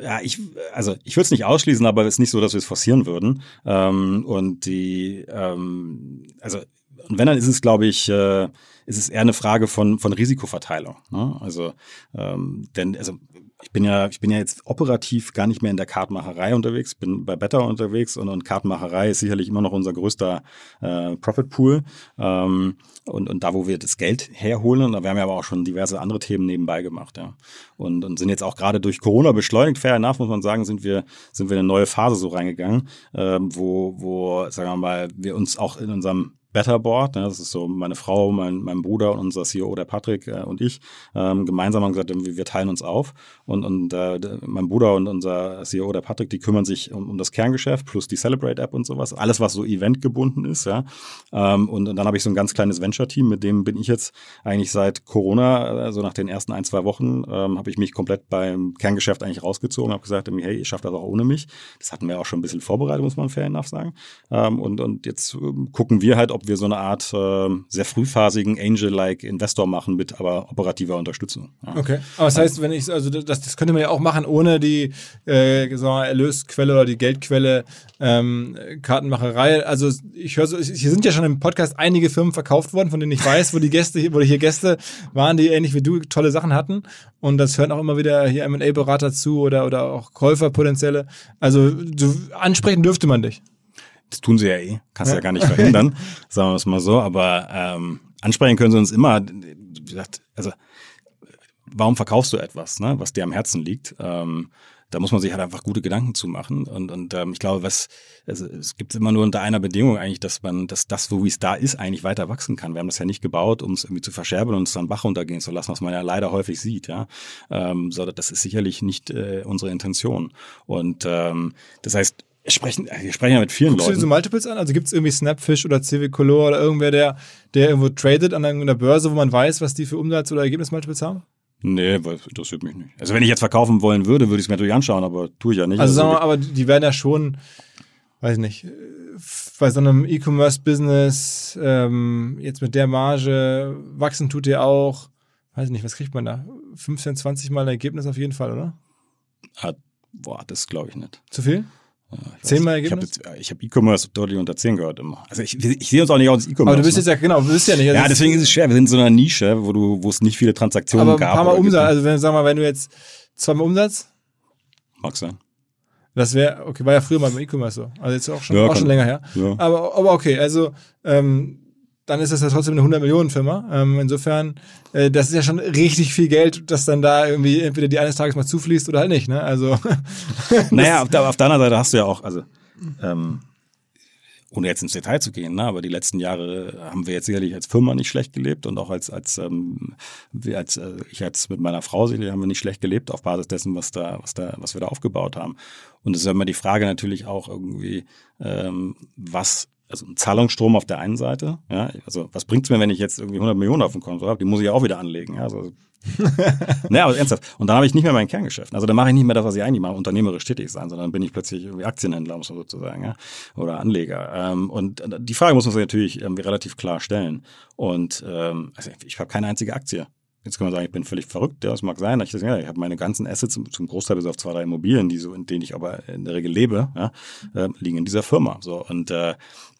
ja, ich, also ich würde es nicht ausschließen, aber es ist nicht so, dass wir es forcieren würden. Ähm, und die, ähm, also und wenn, dann ist es, glaube ich, äh, ist es eher eine Frage von, von Risikoverteilung. Ne? Also, ähm, denn, also ich bin ja, ich bin ja jetzt operativ gar nicht mehr in der Kartenmacherei unterwegs, bin bei Better unterwegs und, und Kartenmacherei ist sicherlich immer noch unser größter äh, Profit Pool. Ähm, und, und da, wo wir das Geld herholen, da haben wir aber auch schon diverse andere Themen nebenbei gemacht, ja. Und, und sind jetzt auch gerade durch Corona beschleunigt, fair enough, muss man sagen, sind wir, sind wir in eine neue Phase so reingegangen, ähm, wo, wo, sagen wir mal, wir uns auch in unserem Betterboard. Ne, das ist so meine Frau, mein, mein Bruder und unser CEO, der Patrick äh, und ich, ähm, gemeinsam haben gesagt, wir teilen uns auf. Und, und äh, mein Bruder und unser CEO, der Patrick, die kümmern sich um, um das Kerngeschäft plus die Celebrate-App und sowas. Alles, was so eventgebunden ist. ja. Ähm, und, und dann habe ich so ein ganz kleines Venture-Team, mit dem bin ich jetzt eigentlich seit Corona, also nach den ersten ein, zwei Wochen, ähm, habe ich mich komplett beim Kerngeschäft eigentlich rausgezogen, habe gesagt, hey, ihr schafft das auch ohne mich. Das hatten wir auch schon ein bisschen vorbereitet, muss man fair enough sagen. Ähm, und, und jetzt ähm, gucken wir halt, ob wir so eine Art äh, sehr frühphasigen Angel-like Investor machen mit aber operativer Unterstützung. Ja. Okay. Aber das heißt, wenn ich, also das, das könnte man ja auch machen, ohne die äh, wir, Erlösquelle oder die Geldquelle ähm, Kartenmacherei. Also ich höre so, hier sind ja schon im Podcast einige Firmen verkauft worden, von denen ich weiß, wo die Gäste, wo hier Gäste waren, die ähnlich wie du tolle Sachen hatten. Und das hören auch immer wieder hier M&A-Berater zu oder, oder auch Käufer potenzielle. Also du, ansprechen dürfte man dich. Das tun sie ja eh, kannst ja. ja gar nicht verhindern, sagen wir es mal so. Aber ähm, ansprechen können sie uns immer. Wie gesagt, also warum verkaufst du etwas, ne, was dir am Herzen liegt? Ähm, da muss man sich halt einfach gute Gedanken zu machen. Und, und ähm, ich glaube, was also, es gibt immer nur unter einer Bedingung eigentlich, dass man, dass das, wo wie es da ist, eigentlich weiter wachsen kann. Wir haben das ja nicht gebaut, um es irgendwie zu verscherbeln und es dann Bach runtergehen zu lassen, was man ja leider häufig sieht, ja. Ähm, sondern das ist sicherlich nicht äh, unsere Intention. Und ähm, das heißt, sprechen, wir sprechen ja mit vielen Guckst Leuten. du diese Multiples an? Also gibt es irgendwie Snapfish oder Civic Color oder irgendwer, der, der irgendwo tradet an einer Börse, wo man weiß, was die für Umsatz- oder Ergebnis-Multiples haben? Nee, weil das interessiert mich nicht. Also wenn ich jetzt verkaufen wollen würde, würde ich es mir natürlich anschauen, aber tue ich ja nicht. Also sagen wir mal, aber die werden ja schon, weiß ich nicht, bei so einem E-Commerce-Business ähm, jetzt mit der Marge wachsen tut ihr auch, weiß ich nicht, was kriegt man da? 15, 20 Mal ein Ergebnis auf jeden Fall, oder? Hat, boah, das glaube ich nicht. Zu viel? Zehnmal. Ergebnis? Ich habe hab E-Commerce deutlich unter 10 gehört immer. Also ich, ich sehe uns auch nicht aus E-Commerce. Aber du bist ne? jetzt ja, genau, du bist ja nicht. also ja, deswegen ist es schwer. Wir sind in so einer Nische, wo du, wo es nicht viele Transaktionen aber ein gab. paar Mal oder gibt, Umsatz, ne? also wenn, sag mal, wenn du jetzt zweimal Umsatz, Mag sein. das wäre, okay, war ja früher mal beim E-Commerce so. Also jetzt auch schon, Ja, auch schon länger her. Ja. Aber, aber okay, also ähm, dann ist das ja trotzdem eine 100 Millionen Firma. Ähm, insofern, äh, das ist ja schon richtig viel Geld, das dann da irgendwie entweder die eines Tages mal zufließt oder halt nicht. Ne? Also Naja, auf der, auf der anderen Seite hast du ja auch, also ähm, ohne jetzt ins Detail zu gehen, ne, aber die letzten Jahre haben wir jetzt sicherlich als Firma nicht schlecht gelebt und auch als als ähm, wir als äh, ich als mit meiner Frau sicherlich haben wir nicht schlecht gelebt auf Basis dessen, was da was da was wir da aufgebaut haben. Und es ist ja immer die Frage natürlich auch irgendwie, ähm, was also ein Zahlungsstrom auf der einen Seite, ja, also was bringt's mir, wenn ich jetzt irgendwie 100 Millionen auf dem Konto habe? Die muss ich ja auch wieder anlegen, ja, also naja, aber ernsthaft. Und dann habe ich nicht mehr mein Kerngeschäft. Also dann mache ich nicht mehr das, was ich eigentlich mache, unternehmerisch tätig sein, sondern bin ich plötzlich irgendwie Aktienhändler, muss man sozusagen, ja, oder Anleger. Ähm, und die Frage muss man sich natürlich irgendwie relativ klar stellen. Und ähm, also ich habe keine einzige Aktie. Jetzt kann man sagen, ich bin völlig verrückt, ja, das mag sein. Ich, ja, ich habe meine ganzen Assets zum, zum Großteil bis auf zwei, drei Immobilien, die so, in denen ich aber in der Regel lebe, ja, äh, liegen in dieser Firma. So und äh,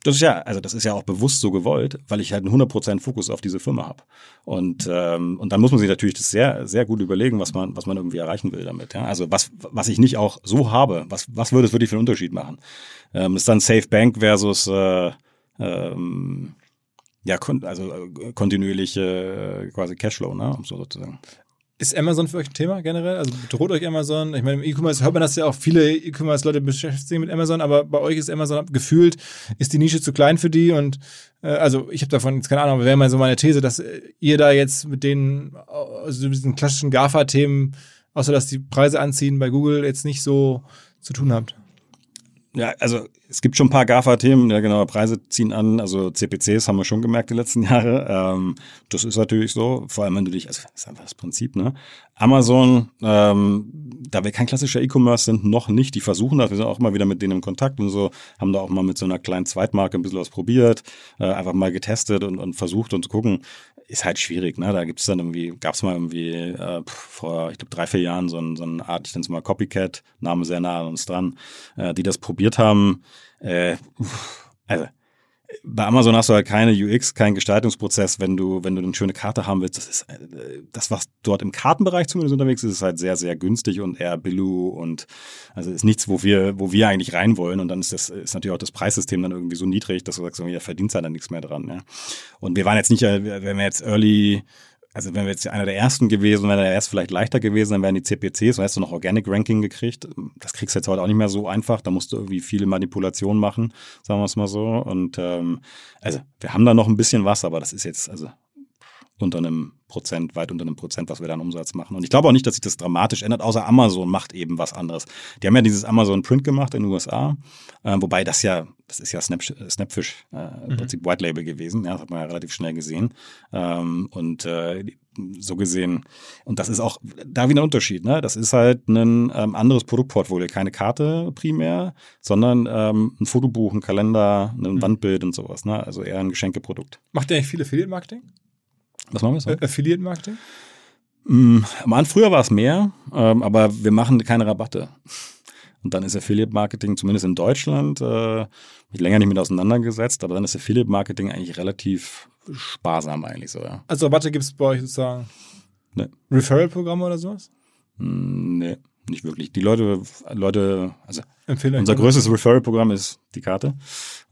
das ist ja, also das ist ja auch bewusst so gewollt, weil ich halt einen 100% Fokus auf diese Firma habe. Und ähm, und dann muss man sich natürlich das sehr sehr gut überlegen, was man was man irgendwie erreichen will damit. Ja? Also was was ich nicht auch so habe, was was würde es wirklich für einen Unterschied machen? Ähm, ist dann Safe Bank versus äh, ähm, ja, also äh, kontinuierliche äh, quasi Cashflow, ne, um so sozusagen. ist Amazon für euch ein Thema generell? Also bedroht euch Amazon? Ich meine, im E-Commerce hört man das ja auch, viele E-Commerce-Leute beschäftigen sich mit Amazon, aber bei euch ist Amazon gefühlt, ist die Nische zu klein für die und äh, also ich habe davon jetzt keine Ahnung, aber wäre mal so meine These, dass äh, ihr da jetzt mit den, also diesen klassischen GAFA-Themen, außer dass die Preise anziehen bei Google, jetzt nicht so zu tun habt. Ja, also es gibt schon ein paar GAFA-Themen, ja genau, Preise ziehen an, also CPCs haben wir schon gemerkt die letzten Jahre. Ähm, das ist natürlich so, vor allem wenn du dich, also das ist einfach das Prinzip, ne? Amazon, ähm, da wir kein klassischer E-Commerce sind, noch nicht, die versuchen das, wir sind auch immer wieder mit denen im Kontakt und so, haben da auch mal mit so einer kleinen Zweitmarke ein bisschen was probiert, äh, einfach mal getestet und, und versucht und zu gucken, ist halt schwierig, ne? Da gibt's dann irgendwie, gab's mal irgendwie äh, vor, ich glaube, drei, vier Jahren so, ein, so eine Art, ich nenne es mal Copycat, Name sehr nah an uns dran, äh, die das probiert haben. Äh, also bei Amazon hast du halt keine UX, keinen Gestaltungsprozess, wenn du, wenn du eine schöne Karte haben willst. Das ist äh, das, was dort im Kartenbereich zumindest unterwegs ist, ist halt sehr, sehr günstig und eher Billu und also ist nichts, wo wir, wo wir eigentlich rein wollen. Und dann ist das, ist natürlich auch das Preissystem dann irgendwie so niedrig, dass du sagst, ja, verdienst halt dann nichts mehr dran. Ja. Und wir waren jetzt nicht, äh, wenn wir jetzt Early also wenn wir jetzt einer der ersten gewesen, wäre der erst vielleicht leichter gewesen, dann wären die CPCs, dann hättest du noch Organic Ranking gekriegt. Das kriegst du jetzt heute auch nicht mehr so einfach. Da musst du irgendwie viele Manipulationen machen, sagen wir es mal so. Und ähm, also wir haben da noch ein bisschen was, aber das ist jetzt also unter einem Prozent, weit unter einem Prozent, was wir da an Umsatz machen. Und ich glaube auch nicht, dass sich das dramatisch ändert, außer Amazon macht eben was anderes. Die haben ja dieses Amazon Print gemacht in den USA, äh, wobei das ja, das ist ja Snap, Snapfish, äh, im Prinzip White Label gewesen, ja, das hat man ja relativ schnell gesehen. Ähm, und äh, so gesehen, und das ist auch da wieder ein Unterschied, ne? Das ist halt ein ähm, anderes Produktportfolio, keine Karte primär, sondern ähm, ein Fotobuch, ein Kalender, ein Wandbild und sowas, ne? Also eher ein Geschenkeprodukt. Macht ihr eigentlich viel Affiliate-Marketing? Was machen wir so? Äh, Affiliate-Marketing? Mm, Am früher war es mehr, ähm, aber wir machen keine Rabatte. Und dann ist Affiliate-Marketing, zumindest in Deutschland, äh, mich länger nicht mit auseinandergesetzt, aber dann ist Affiliate-Marketing eigentlich relativ sparsam eigentlich so, ja. Also Rabatte gibt es bei euch sozusagen Nee. Referral-Programme oder sowas? Mm, Nee, nicht wirklich. Die Leute, Leute, also Empfehle Unser größtes Referral-Programm ist die Karte.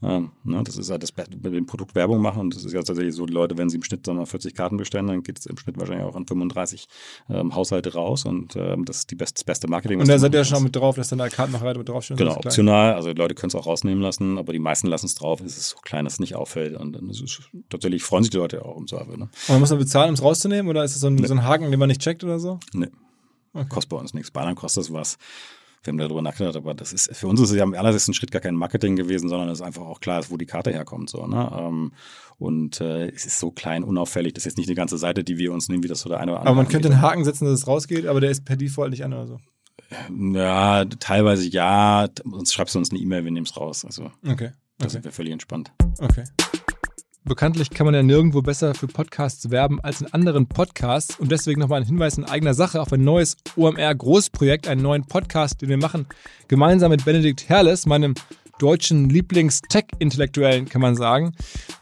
Ähm, ne, das ist halt das mit dem Produkt Werbung machen. Und das ist ja tatsächlich so, die Leute, wenn sie im Schnitt sagen wir, 40 Karten bestellen, dann geht es im Schnitt wahrscheinlich auch an 35 ähm, Haushalte raus. Und ähm, das ist die best, das beste Marketing. Und da seid ihr schon mit drauf, dass dann da Kartenmacherei mit draufsteht. Genau, optional. Also die Leute können es auch rausnehmen lassen, aber die meisten lassen es drauf. Es ist so klein, dass es nicht auffällt. Und dann ist es, tatsächlich freuen sich die Leute auch im Zweifel. Ne? Und man muss man bezahlen, um es rauszunehmen? Oder ist es so ein, nee. so ein Haken, den man nicht checkt oder so? Nee. Okay. Kostet bei uns nichts. Bei anderen kostet das was. Wir haben darüber nachgedacht, aber das ist für uns ist es ja am allerersten Schritt gar kein Marketing gewesen, sondern es ist einfach auch klar, wo die Karte herkommt. So, ne? Ähm, und äh, es ist so klein, unauffällig. Das ist jetzt nicht die ganze Seite, die wir uns nehmen, wie das so der eine oder andere. Aber man könnte einen Haken setzen, dass es rausgeht, aber der ist per Default nicht an oder so. Ja, teilweise ja. Sonst schreibst du uns eine E-Mail, wir nehmen es raus. Also okay. okay. da sind wir völlig entspannt. Okay. Bekanntlich kann man ja nirgendwo besser für Podcasts werben als in anderen Podcasts. Und deswegen nochmal ein Hinweis in eigener Sache auf ein neues OMR-Großprojekt, einen neuen Podcast, den wir machen, gemeinsam mit Benedikt Herles, meinem deutschen Lieblings-Tech-Intellektuellen, kann man sagen.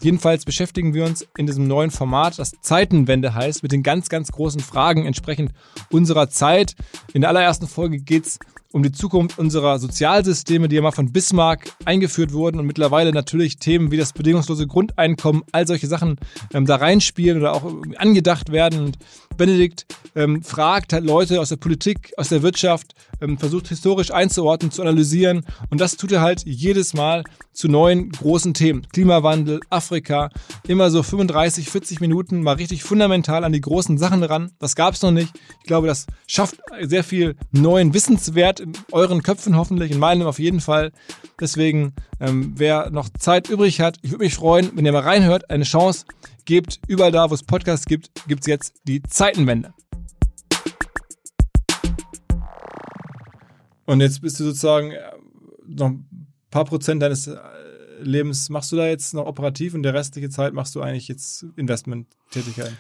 Jedenfalls beschäftigen wir uns in diesem neuen Format, das Zeitenwende heißt, mit den ganz, ganz großen Fragen entsprechend unserer Zeit. In der allerersten Folge geht es um die Zukunft unserer Sozialsysteme, die ja mal von Bismarck eingeführt wurden und mittlerweile natürlich Themen wie das bedingungslose Grundeinkommen, all solche Sachen ähm, da reinspielen oder auch angedacht werden. Und Benedikt ähm, fragt halt Leute aus der Politik, aus der Wirtschaft, ähm, versucht historisch einzuordnen, zu analysieren. Und das tut er halt jedes Mal zu neuen großen Themen. Klimawandel, Afrika, immer so 35, 40 Minuten mal richtig fundamental an die großen Sachen ran. Das gab es noch nicht. Ich glaube, das schafft sehr viel neuen Wissenswert in euren Köpfen hoffentlich, in meinem auf jeden Fall. Deswegen, ähm, wer noch Zeit übrig hat, ich würde mich freuen, wenn ihr mal reinhört, eine Chance gebt. Überall da, wo es Podcasts gibt, gibt es jetzt die Zeitenwende. Und jetzt bist du sozusagen äh, noch ein paar Prozent deines äh, Lebens machst du da jetzt noch operativ und der restliche Zeit machst du eigentlich jetzt Investment-Tätigkeiten.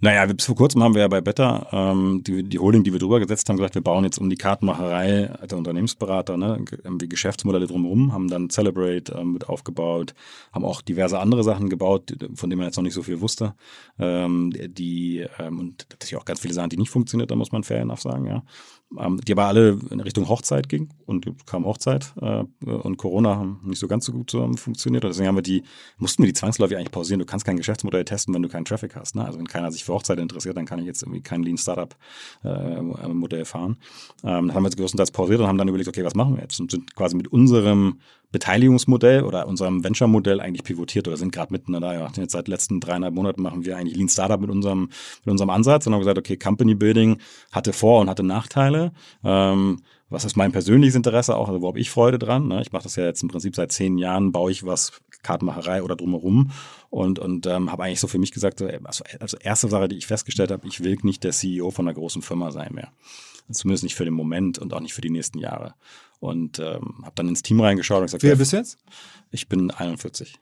Naja, bis vor kurzem haben wir ja bei Beta ähm, die, die Holding, die wir drüber gesetzt haben, gesagt, wir bauen jetzt um die Kartenmacherei als Unternehmensberater, ne, irgendwie Geschäftsmodelle drumherum, haben dann Celebrate ähm, mit aufgebaut, haben auch diverse andere Sachen gebaut, von denen man jetzt noch nicht so viel wusste. Ähm, die ähm, und tatsächlich auch ganz viele Sachen, die nicht funktioniert, da muss man fair enough sagen, ja die aber alle in Richtung Hochzeit ging und kam Hochzeit äh, und Corona haben nicht so ganz so gut zusammen funktioniert. Und deswegen haben wir die, mussten wir die zwangsläufig eigentlich pausieren. Du kannst kein Geschäftsmodell testen, wenn du keinen Traffic hast. Ne? Also wenn keiner sich für Hochzeit interessiert, dann kann ich jetzt irgendwie kein Lean Startup äh, Modell fahren. Ähm, haben wir jetzt größtenteils pausiert und haben dann überlegt, okay, was machen wir jetzt? Und sind quasi mit unserem Beteiligungsmodell oder unserem Venture-Modell eigentlich pivotiert oder sind gerade mitten da. Ja, jetzt seit letzten dreieinhalb Monaten machen wir eigentlich Lean Startup mit unserem, mit unserem Ansatz und haben gesagt, okay, Company Building hatte Vor- und hatte Nachteile. Ähm, was ist mein persönliches Interesse auch, also wo habe ich Freude dran? Ne? Ich mache das ja jetzt im Prinzip seit zehn Jahren, baue ich was, Kartenmacherei oder drumherum und, und ähm, habe eigentlich so für mich gesagt, also, also erste Sache, die ich festgestellt habe, ich will nicht der CEO von einer großen Firma sein mehr. Zumindest nicht für den Moment und auch nicht für die nächsten Jahre. Und ähm, habe dann ins Team reingeschaut und gesagt, wer bist du jetzt? Ich bin 41.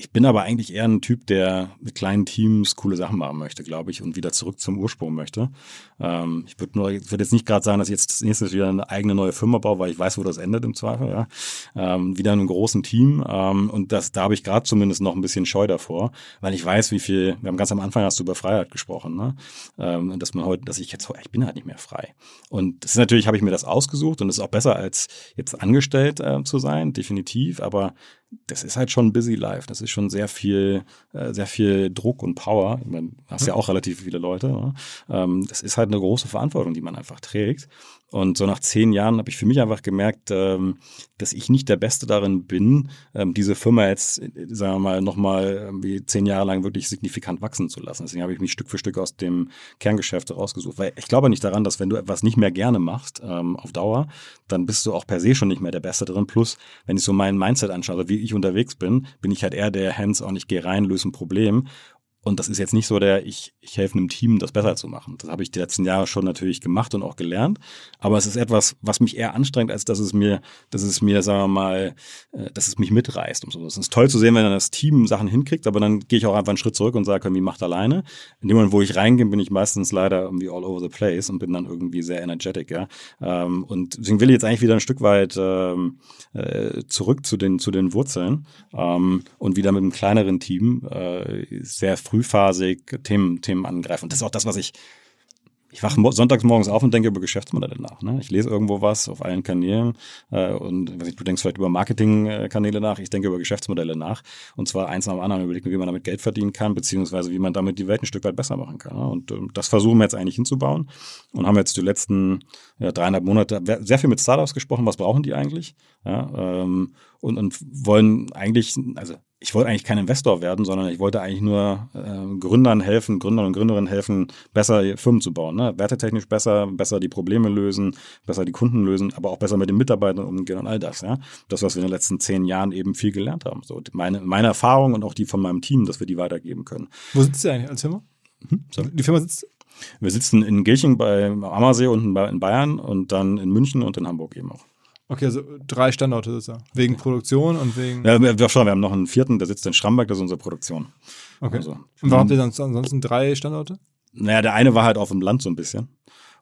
Ich bin aber eigentlich eher ein Typ, der mit kleinen Teams coole Sachen machen möchte, glaube ich, und wieder zurück zum Ursprung möchte. Ähm, ich würde nur, ich würde jetzt nicht gerade sagen, dass ich jetzt das nächste wieder eine eigene neue Firma baue, weil ich weiß, wo das endet im Zweifel. Ja. Ähm, wieder in einem großen Team ähm, und das, da habe ich gerade zumindest noch ein bisschen Scheu davor, weil ich weiß, wie viel. Wir haben ganz am Anfang hast du über Freiheit gesprochen, ne? Ähm, dass man heute, dass ich jetzt, ich bin halt nicht mehr frei. Und das ist natürlich, habe ich mir das ausgesucht und es ist auch besser als jetzt angestellt äh, zu sein, definitiv. Aber das ist halt schon busy life. Das ist schon sehr viel, äh, sehr viel Druck und Power. Ich meine, hast ja auch relativ viele Leute. Ne? Ähm, das ist halt eine große Verantwortung, die man einfach trägt. Und so nach zehn Jahren habe ich für mich einfach gemerkt, ähm, dass ich nicht der Beste darin bin, ähm, diese Firma jetzt, sagen wir mal, nochmal irgendwie zehn Jahre lang wirklich signifikant wachsen zu lassen. Deswegen habe ich mich Stück für Stück aus dem Kerngeschäft rausgesucht. Weil ich glaube nicht daran, dass wenn du etwas nicht mehr gerne machst ähm, auf Dauer, dann bist du auch per se schon nicht mehr der Beste drin. Plus, wenn ich so mein Mindset anschaue, wie ich unterwegs bin, bin ich halt eher der Hands-on, ich gehe rein, löse ein Problem. Und das ist jetzt nicht so der, ich, ich helfe einem Team, das besser zu machen. Das habe ich die letzten Jahre schon natürlich gemacht und auch gelernt. Aber es ist etwas, was mich eher anstrengt, als dass es mir, dass es mir, sagen wir mal, äh, dass es mich mitreißt und so. Es ist toll zu sehen, wenn dann das Team Sachen hinkriegt, aber dann gehe ich auch einfach einen Schritt zurück und sage, irgendwie macht alleine. In dem Moment, wo ich reingehe, bin ich meistens leider irgendwie all over the place und bin dann irgendwie sehr energetic, ja. Ähm, und deswegen will ich jetzt eigentlich wieder ein Stück weit ähm, äh, zurück zu den, zu den Wurzeln ähm, und wieder mit einem kleineren Team äh, sehr frühphasig Themen, Themen angreifen. Und das ist auch das, was ich ich wache sonntags morgens auf und denke über Geschäftsmodelle nach. Ne? Ich lese irgendwo was auf allen Kanälen äh, und weiß nicht, du denkst vielleicht über Marketingkanäle nach, ich denke über Geschäftsmodelle nach und zwar eins nach dem anderen überlegen, wie man damit Geld verdienen kann, beziehungsweise wie man damit die Welt ein Stück weit besser machen kann. Ne? Und äh, das versuchen wir jetzt eigentlich hinzubauen und haben jetzt die letzten ja, dreieinhalb Monate sehr viel mit Startups gesprochen, was brauchen die eigentlich? Ja, ähm, und, und wollen eigentlich, also ich wollte eigentlich kein Investor werden, sondern ich wollte eigentlich nur äh, Gründern helfen, Gründern und Gründerinnen helfen, besser Firmen zu bauen. Ne? Wertetechnisch besser, besser die Probleme lösen, besser die Kunden lösen, aber auch besser mit den Mitarbeitern umgehen und all das. Ja? Das, was wir in den letzten zehn Jahren eben viel gelernt haben. So meine, meine Erfahrung und auch die von meinem Team, dass wir die weitergeben können. Wo sitzt ihr eigentlich als Firma? Hm, die Firma sitzt wir sitzen in Gelching bei Ammersee unten in Bayern und dann in München und in Hamburg eben auch. Okay, also drei Standorte sozusagen. Wegen Produktion und wegen. Ja, wir, schon, wir haben noch einen vierten, der sitzt in Schramberg, das ist unsere Produktion. Okay. Also, und warum habt ihr dann ansonsten drei Standorte? Naja, der eine war halt auf dem Land so ein bisschen.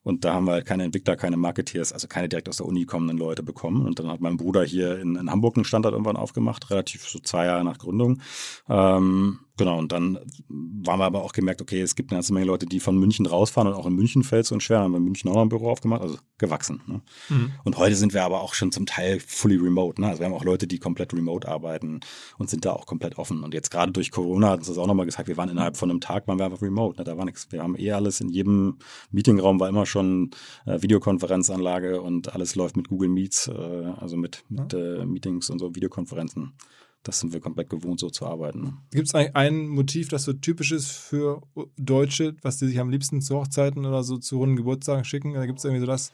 Und da haben wir halt keine Entwickler, keine Marketeers, also keine direkt aus der Uni kommenden Leute bekommen. Und dann hat mein Bruder hier in, in Hamburg einen Standort irgendwann aufgemacht, relativ so zwei Jahre nach Gründung. Ähm, Genau, und dann waren wir aber auch gemerkt, okay, es gibt eine ganze Menge Leute, die von München rausfahren und auch in München fällt es uns schwer. Dann haben wir in München auch noch ein Büro aufgemacht, also gewachsen. Ne? Mhm. Und heute sind wir aber auch schon zum Teil fully remote. Ne? Also wir haben auch Leute, die komplett remote arbeiten und sind da auch komplett offen. Und jetzt gerade durch Corona hat uns das auch nochmal gesagt, wir waren innerhalb von einem Tag, waren wir einfach remote. Ne? Da war nichts. Wir haben eh alles in jedem Meetingraum war immer schon äh, Videokonferenzanlage und alles läuft mit Google Meets, äh, also mit, mit äh, Meetings und so Videokonferenzen das sind wir komplett gewohnt, so zu arbeiten. Gibt es ein Motiv, das so typisch ist für Deutsche, was die sich am liebsten zu Hochzeiten oder so zu runden Geburtstagen schicken? Da gibt es irgendwie so das.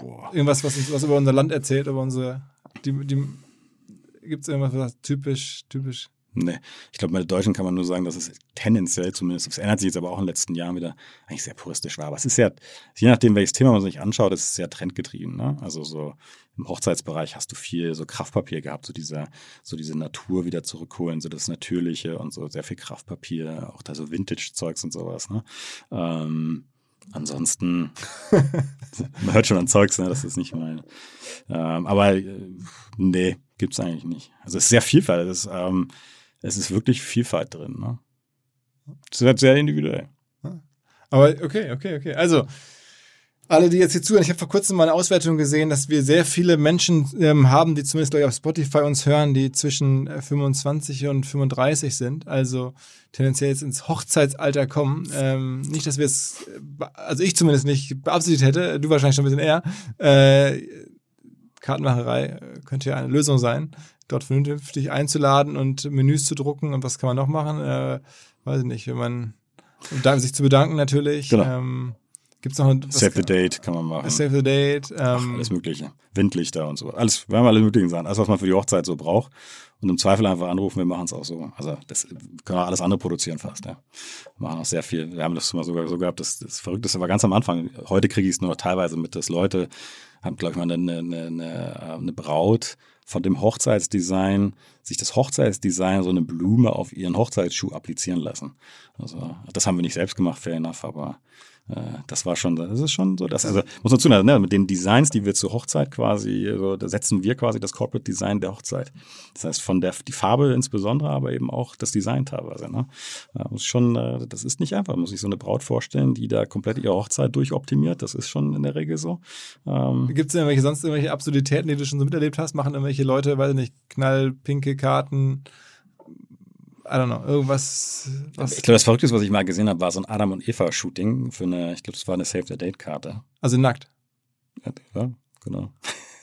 Boah. Irgendwas, was uns was über unser Land erzählt, über unsere. Die, die, Gibt es irgendwas, was typisch, typisch Nee, ich glaube, bei den Deutschen kann man nur sagen, dass es tendenziell zumindest, es ändert sich jetzt aber auch in den letzten Jahren wieder, eigentlich sehr puristisch war. Aber es ist ja, je nachdem, welches Thema man sich anschaut, ist es sehr trendgetrieben. Ne? Also so im Hochzeitsbereich hast du viel so Kraftpapier gehabt, so diese, so diese Natur wieder zurückholen, so das Natürliche und so sehr viel Kraftpapier, auch da so Vintage-Zeugs und sowas. Ne? Ähm, ansonsten, man hört schon an Zeugs, ne? das ist nicht mein. Ähm, aber äh, nee, gibt's eigentlich nicht. Also es ist sehr vielfältig. Ist, ähm, es ist wirklich Vielfalt drin. Ne? Es ist halt sehr individuell. Aber okay, okay, okay. Also, alle, die jetzt hier zuhören, ich habe vor kurzem mal eine Auswertung gesehen, dass wir sehr viele Menschen ähm, haben, die zumindest glaube ich, auf Spotify uns hören, die zwischen 25 äh, und 35 sind, also tendenziell jetzt ins Hochzeitsalter kommen. Ähm, nicht, dass wir es, also ich zumindest nicht beabsichtigt hätte, du wahrscheinlich schon ein bisschen eher. Äh, Kartenmacherei äh, könnte ja eine Lösung sein dort vernünftig einzuladen und Menüs zu drucken. Und was kann man noch machen? Äh, weiß ich nicht, wenn man, um sich zu bedanken natürlich. Genau. Ähm, Gibt's noch ein, Save the Date kann man machen. Save the Date. Ähm, Ach, alles Mögliche. Windlichter und so. Alles, wir haben alle möglichen Sachen. Alles, was man für die Hochzeit so braucht. Und im Zweifel einfach anrufen, wir machen es auch so. Also das können wir alles andere produzieren fast, ja. Wir machen auch sehr viel. Wir haben das mal sogar so gehabt, das, das Verrückteste war ganz am Anfang. Heute kriege ich es nur noch teilweise mit, dass Leute haben, glaube ich, mal eine, eine, eine, eine Braut von dem Hochzeitsdesign, sich das Hochzeitsdesign so eine Blume auf ihren Hochzeitsschuh applizieren lassen. Also das haben wir nicht selbst gemacht, fair enough, aber das war schon, das ist schon so, das, also muss man zuhören, ne, mit den Designs, die wir zur Hochzeit quasi, also, da setzen wir quasi das Corporate Design der Hochzeit. Das heißt, von der, die Farbe insbesondere, aber eben auch das Design teilweise, ne. Das ist schon, äh, das ist nicht einfach, muss sich so eine Braut vorstellen, die da komplett ihre Hochzeit durchoptimiert, das ist schon in der Regel so. Ähm, Gibt es irgendwelche, sonst irgendwelche Absurditäten, die du schon so miterlebt hast? Machen irgendwelche Leute, weiß ich nicht, knallpinke Karten, I don't know, irgendwas. Was ich glaube, das Verrückteste, was ich mal gesehen habe, war so ein Adam und Eva-Shooting für eine, ich glaube, das war eine Save the Date-Karte. Also nackt. Ja, genau.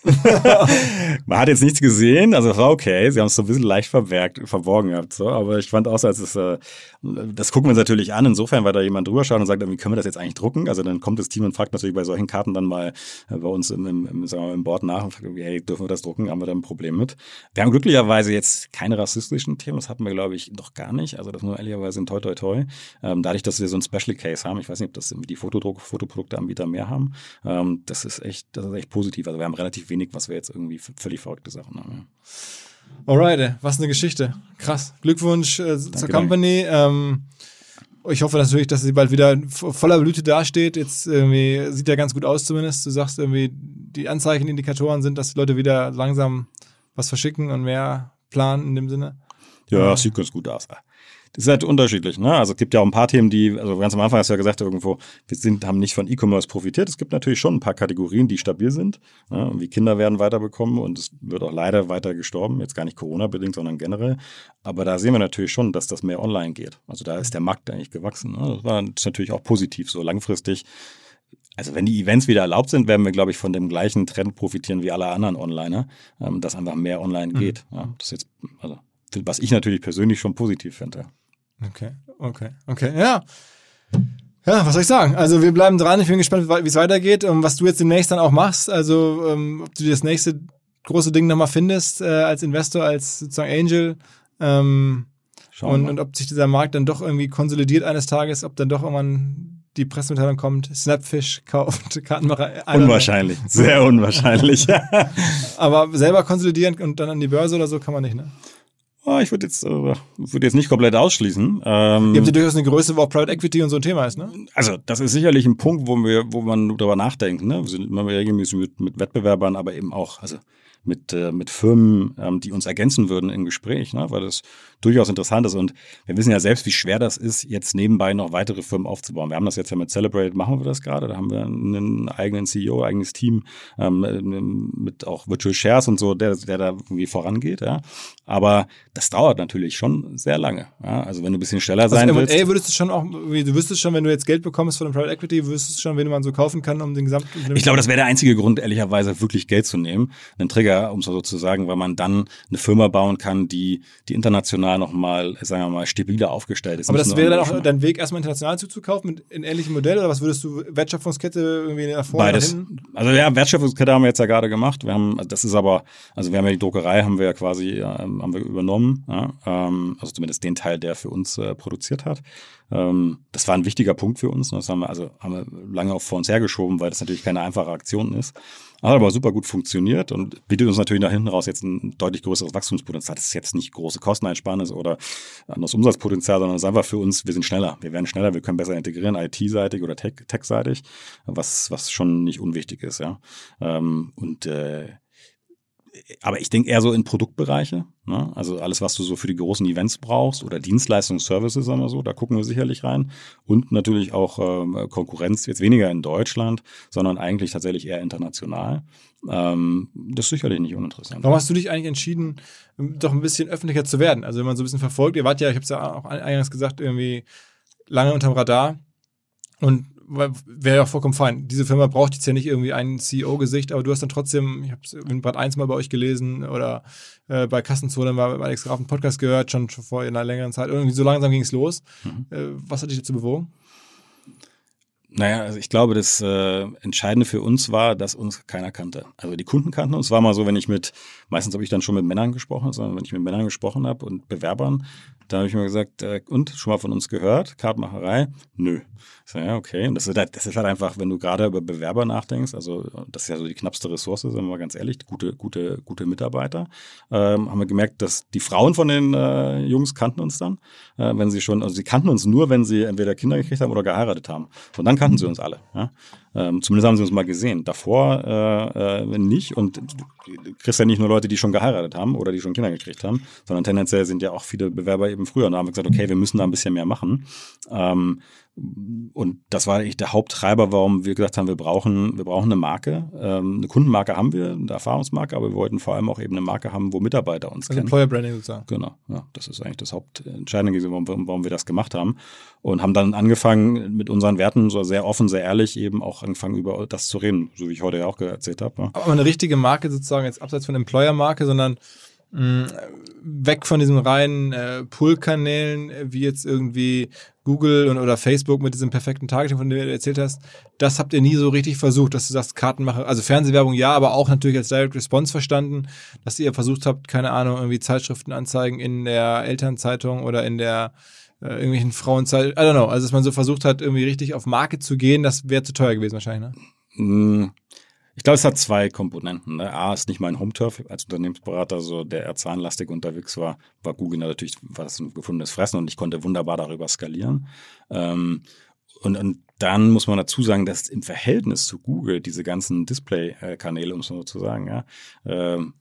Man hat jetzt nichts gesehen, also war okay. Sie haben es so ein bisschen leicht verbergt, verborgen gehabt, so. Aber ich fand auch, als es, äh, das gucken wir uns natürlich an, insofern, weil da jemand drüber schaut und sagt, wie können wir das jetzt eigentlich drucken? Also dann kommt das Team und fragt natürlich bei solchen Karten dann mal äh, bei uns im, im, im, sagen wir, im Board nach und fragt, hey, dürfen wir das drucken? Haben wir da ein Problem mit? Wir haben glücklicherweise jetzt keine rassistischen Themen, das hatten wir, glaube ich, noch gar nicht. Also das nur ehrlicherweise in toi toi toi. Ähm, dadurch, dass wir so ein Special Case haben, ich weiß nicht, ob das die Fotodruck, Fotoprodukteanbieter mehr haben, ähm, das ist echt, das ist echt positiv. Also wir haben relativ wenig, was wir jetzt irgendwie völlig verrückte Sachen haben. Ja. Alright, was eine Geschichte. Krass. Glückwunsch äh, danke, zur Company. Ähm, ich hoffe natürlich, dass sie bald wieder voller Blüte dasteht. Jetzt irgendwie sieht ja ganz gut aus zumindest. Du sagst irgendwie, die Anzeichen, Indikatoren sind, dass die Leute wieder langsam was verschicken und mehr planen in dem Sinne. Ja, ja. sieht ganz gut aus Das ist halt unterschiedlich. Ne? Also es gibt ja auch ein paar Themen, die, also ganz am Anfang hast du ja gesagt, irgendwo, wir sind, haben nicht von E-Commerce profitiert. Es gibt natürlich schon ein paar Kategorien, die stabil sind. Ne? Wie Kinder werden weiterbekommen und es wird auch leider weiter gestorben. Jetzt gar nicht Corona-bedingt, sondern generell. Aber da sehen wir natürlich schon, dass das mehr online geht. Also da ist der Markt eigentlich gewachsen. Ne? Das war natürlich auch positiv, so langfristig. Also wenn die Events wieder erlaubt sind, werden wir, glaube ich, von dem gleichen Trend profitieren wie alle anderen Onliner, ähm, dass einfach mehr online geht. Ja, das ist jetzt, also, was ich natürlich persönlich schon positiv finde. Okay, okay, okay. Ja. Ja, was soll ich sagen? Also wir bleiben dran. Ich bin gespannt, wie es weitergeht und was du jetzt demnächst dann auch machst. Also ähm, ob du das nächste große Ding nochmal findest äh, als Investor, als sozusagen Angel. Ähm, und, und ob sich dieser Markt dann doch irgendwie konsolidiert eines Tages, ob dann doch irgendwann die Pressemitteilung kommt, Snapfish kauft Kartenmacher. Unwahrscheinlich, sehr unwahrscheinlich. Aber selber konsolidieren und dann an die Börse oder so kann man nicht, ne? Oh, ich würde jetzt, äh, würde jetzt nicht komplett ausschließen. Ähm, Ihr habt ja durchaus eine Größe, wo auch Private Equity und so ein Thema ist, ne? Also, das ist sicherlich ein Punkt, wo wir, wo man darüber nachdenkt, ne? Wir sind immer regelmäßig mit, mit Wettbewerbern, aber eben auch, also mit, äh, mit Firmen, ähm, die uns ergänzen würden im Gespräch, ne? weil das durchaus interessant ist. Und wir wissen ja selbst, wie schwer das ist, jetzt nebenbei noch weitere Firmen aufzubauen. Wir haben das jetzt ja mit Celebrate, machen wir das gerade. Da haben wir einen eigenen CEO, eigenes Team ähm, mit auch Virtual Shares und so, der, der da irgendwie vorangeht. Ja? Aber das dauert natürlich schon sehr lange. Ja? Also wenn du ein bisschen schneller sein also willst. würdest du schon auch, du wüsstest schon, wenn du jetzt Geld bekommst von dem Private Equity, wüsstest du schon, wen man so kaufen kann, um den gesamten. Ich glaube, das wäre der einzige Grund, ehrlicherweise wirklich Geld zu nehmen. Einen Trigger, um so zu sagen, weil man dann eine Firma bauen kann, die, die international nochmal, sagen wir mal, stabiler aufgestellt ist. Aber das wäre dann auch dein Weg, erstmal international zuzukaufen mit in ähnlichem Modell oder was würdest du Wertschöpfungskette irgendwie nach vorne Beides. Also ja, Wertschöpfungskette haben wir jetzt ja gerade gemacht. Wir haben, das ist aber, also wir haben ja die Druckerei, haben wir ja quasi, ähm, haben wir übernommen. Ja, ähm, also zumindest den Teil, der für uns äh, produziert hat. Ähm, das war ein wichtiger Punkt für uns. Das haben wir also haben wir lange auch vor uns hergeschoben, weil das natürlich keine einfache Aktion ist. Hat aber super gut funktioniert und bietet uns natürlich nach hinten raus jetzt ein deutlich größeres Wachstumspotenzial. Das ist jetzt nicht große Kosteneinsparnis oder anderes Umsatzpotenzial, sondern es ist einfach für uns, wir sind schneller. Wir werden schneller, wir können besser integrieren, IT-seitig oder Tech-seitig, was, was schon nicht unwichtig ist, ja. Ähm, und äh, aber ich denke eher so in Produktbereiche. Ne? Also alles, was du so für die großen Events brauchst oder Dienstleistungsservices, sagen wir so, da gucken wir sicherlich rein. Und natürlich auch ähm, Konkurrenz, jetzt weniger in Deutschland, sondern eigentlich tatsächlich eher international. Ähm, das ist sicherlich nicht uninteressant. Warum hast du dich eigentlich entschieden, doch ein bisschen öffentlicher zu werden? Also wenn man so ein bisschen verfolgt, ihr wart ja, ich habe es ja auch eingangs gesagt, irgendwie lange unterm Radar. Und wäre ja vollkommen fein. Diese Firma braucht jetzt ja nicht irgendwie ein CEO-Gesicht, aber du hast dann trotzdem, ich habe es in Bad 1 mal bei euch gelesen oder äh, bei Kassenzone mal bei Alex Graf einen Podcast gehört, schon, schon vor einer längeren Zeit. Irgendwie so langsam ging es los. Mhm. Äh, was hat dich dazu bewogen? Naja, also ich glaube, das äh, Entscheidende für uns war, dass uns keiner kannte. Also die Kunden kannten uns. War mal so, wenn ich mit, meistens habe ich dann schon mit Männern gesprochen, sondern wenn ich mit Männern gesprochen habe und Bewerbern, da habe ich mir gesagt, äh, und schon mal von uns gehört, Kartmacherei? Nö. So, ja, okay. Und das ist, halt, das ist halt einfach, wenn du gerade über Bewerber nachdenkst, also das ist ja so die knappste Ressource, sind wir mal ganz ehrlich, gute, gute, gute Mitarbeiter, ähm, haben wir gemerkt, dass die Frauen von den äh, Jungs kannten uns dann, äh, wenn sie schon, also sie kannten uns nur, wenn sie entweder Kinder gekriegt haben oder geheiratet haben. Und dann kannten sie uns alle. Ja? Ähm, zumindest haben sie uns mal gesehen. Davor äh, äh, nicht. Und du kriegst ja nicht nur Leute, die schon geheiratet haben oder die schon Kinder gekriegt haben, sondern tendenziell sind ja auch viele Bewerber eben früher. Und da haben wir gesagt, okay, wir müssen da ein bisschen mehr machen. Ähm, und das war eigentlich der Haupttreiber, warum wir gesagt haben, wir brauchen, wir brauchen eine Marke. Ähm, eine Kundenmarke haben wir, eine Erfahrungsmarke, aber wir wollten vor allem auch eben eine Marke haben, wo Mitarbeiter uns also kennen. Employer Branding sozusagen. Genau, ja, das ist eigentlich das Hauptentscheidende, warum, warum wir das gemacht haben. Und haben dann angefangen mit unseren Werten so sehr offen, sehr ehrlich eben auch angefangen über das zu reden, so wie ich heute ja auch erzählt habe. Aber eine richtige Marke sozusagen jetzt abseits von Employer-Marke, sondern mh, weg von diesen reinen äh, Pull-Kanälen, wie jetzt irgendwie Google und, oder Facebook mit diesem perfekten Targeting, von dem du erzählt hast, das habt ihr nie so richtig versucht, dass du sagst, Kartenmacher, also Fernsehwerbung ja, aber auch natürlich als Direct Response verstanden, dass ihr versucht habt, keine Ahnung, irgendwie Zeitschriftenanzeigen in der Elternzeitung oder in der äh, irgendwelchen Frauenzeit, I don't know, also dass man so versucht hat, irgendwie richtig auf Marke zu gehen, das wäre zu teuer gewesen wahrscheinlich, ne? Mm. Ich glaube, es hat zwei Komponenten. Ne? A ist nicht mein Home-Turf als Unternehmensberater, so der eher zahnlastig unterwegs war, war Google natürlich was ein gefundenes Fressen und ich konnte wunderbar darüber skalieren. Ähm, und, und dann muss man dazu sagen, dass im Verhältnis zu Google diese ganzen Display-Kanäle, um es so zu sagen, ja, ähm,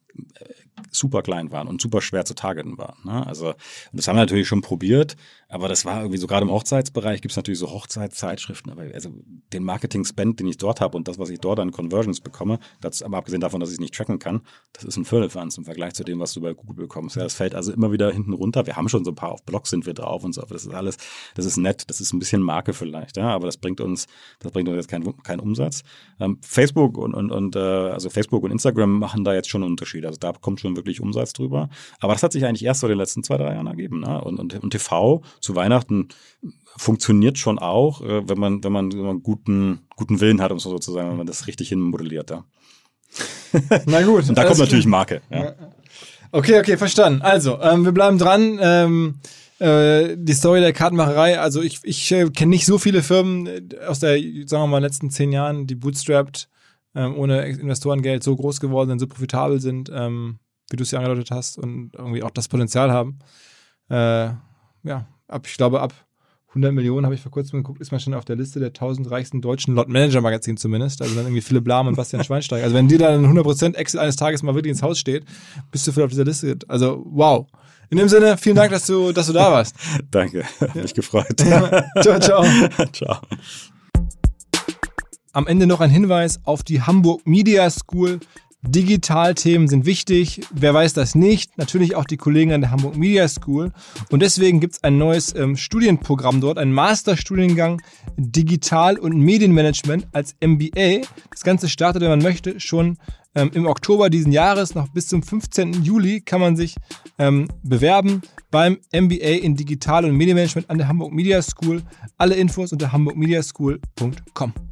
super klein waren und super schwer zu targeten waren. Ne? Also das haben wir natürlich schon probiert, aber das war irgendwie so gerade im Hochzeitsbereich gibt es natürlich so Hochzeitszeitschriften, aber also den Marketing-Spend, den ich dort habe und das, was ich dort an Conversions bekomme, das, aber abgesehen davon, dass ich es nicht tracken kann, das ist ein Firlefanz im Vergleich zu dem, was du bei Google bekommst. Ja, das fällt also immer wieder hinten runter. Wir haben schon so ein paar auf Blogs sind wir drauf und so, aber das ist alles, das ist nett, das ist ein bisschen Marke vielleicht, ja, aber das bringt uns, das bringt uns jetzt keinen kein Umsatz. Ähm, Facebook und, und, und äh, also Facebook und Instagram machen da jetzt schon einen Unterschied. Also da kommt schon wirklich Umsatz drüber. Aber das hat sich eigentlich erst so in den letzten zwei, drei Jahren ergeben. Ne? Und, und, und TV zu Weihnachten funktioniert schon auch, äh, wenn man, wenn man, wenn man guten, guten Willen hat, um so zu sagen, wenn man das richtig hinmodelliert. Ja. Na gut. Und da kommt natürlich Marke. Ja. Okay, okay, verstanden. Also, ähm, wir bleiben dran. Ähm, äh, die Story der Kartenmacherei, also ich, ich äh, kenne nicht so viele Firmen äh, aus der, sagen wir mal, letzten zehn Jahren, die bootstrapped, ähm, ohne Investorengeld so groß geworden sind, so profitabel sind, ähm, wie du es ja angedeutet hast und irgendwie auch das Potenzial haben. Äh, ja, ab, ich glaube, ab 100 Millionen habe ich vor kurzem geguckt, ist man schon auf der Liste der 1000 reichsten deutschen Lot Manager Magazin zumindest. Also dann irgendwie Philipp Lahm und Bastian Schweinsteiger. Also wenn dir dann 100% Excel eines Tages mal wirklich ins Haus steht, bist du voll auf dieser Liste. Also wow. In dem Sinne, vielen Dank, dass du, dass du da warst. Danke, ja. mich gefreut. Ja. Ciao, ciao. ciao. Am Ende noch ein Hinweis auf die Hamburg Media School. Digitalthemen sind wichtig. Wer weiß das nicht? Natürlich auch die Kollegen an der Hamburg Media School. Und deswegen gibt es ein neues ähm, Studienprogramm dort, ein Masterstudiengang Digital- und Medienmanagement als MBA. Das Ganze startet, wenn man möchte, schon ähm, im Oktober diesen Jahres. Noch bis zum 15. Juli kann man sich ähm, bewerben beim MBA in Digital- und Medienmanagement an der Hamburg Media School. Alle Infos unter hamburgmediaschool.com.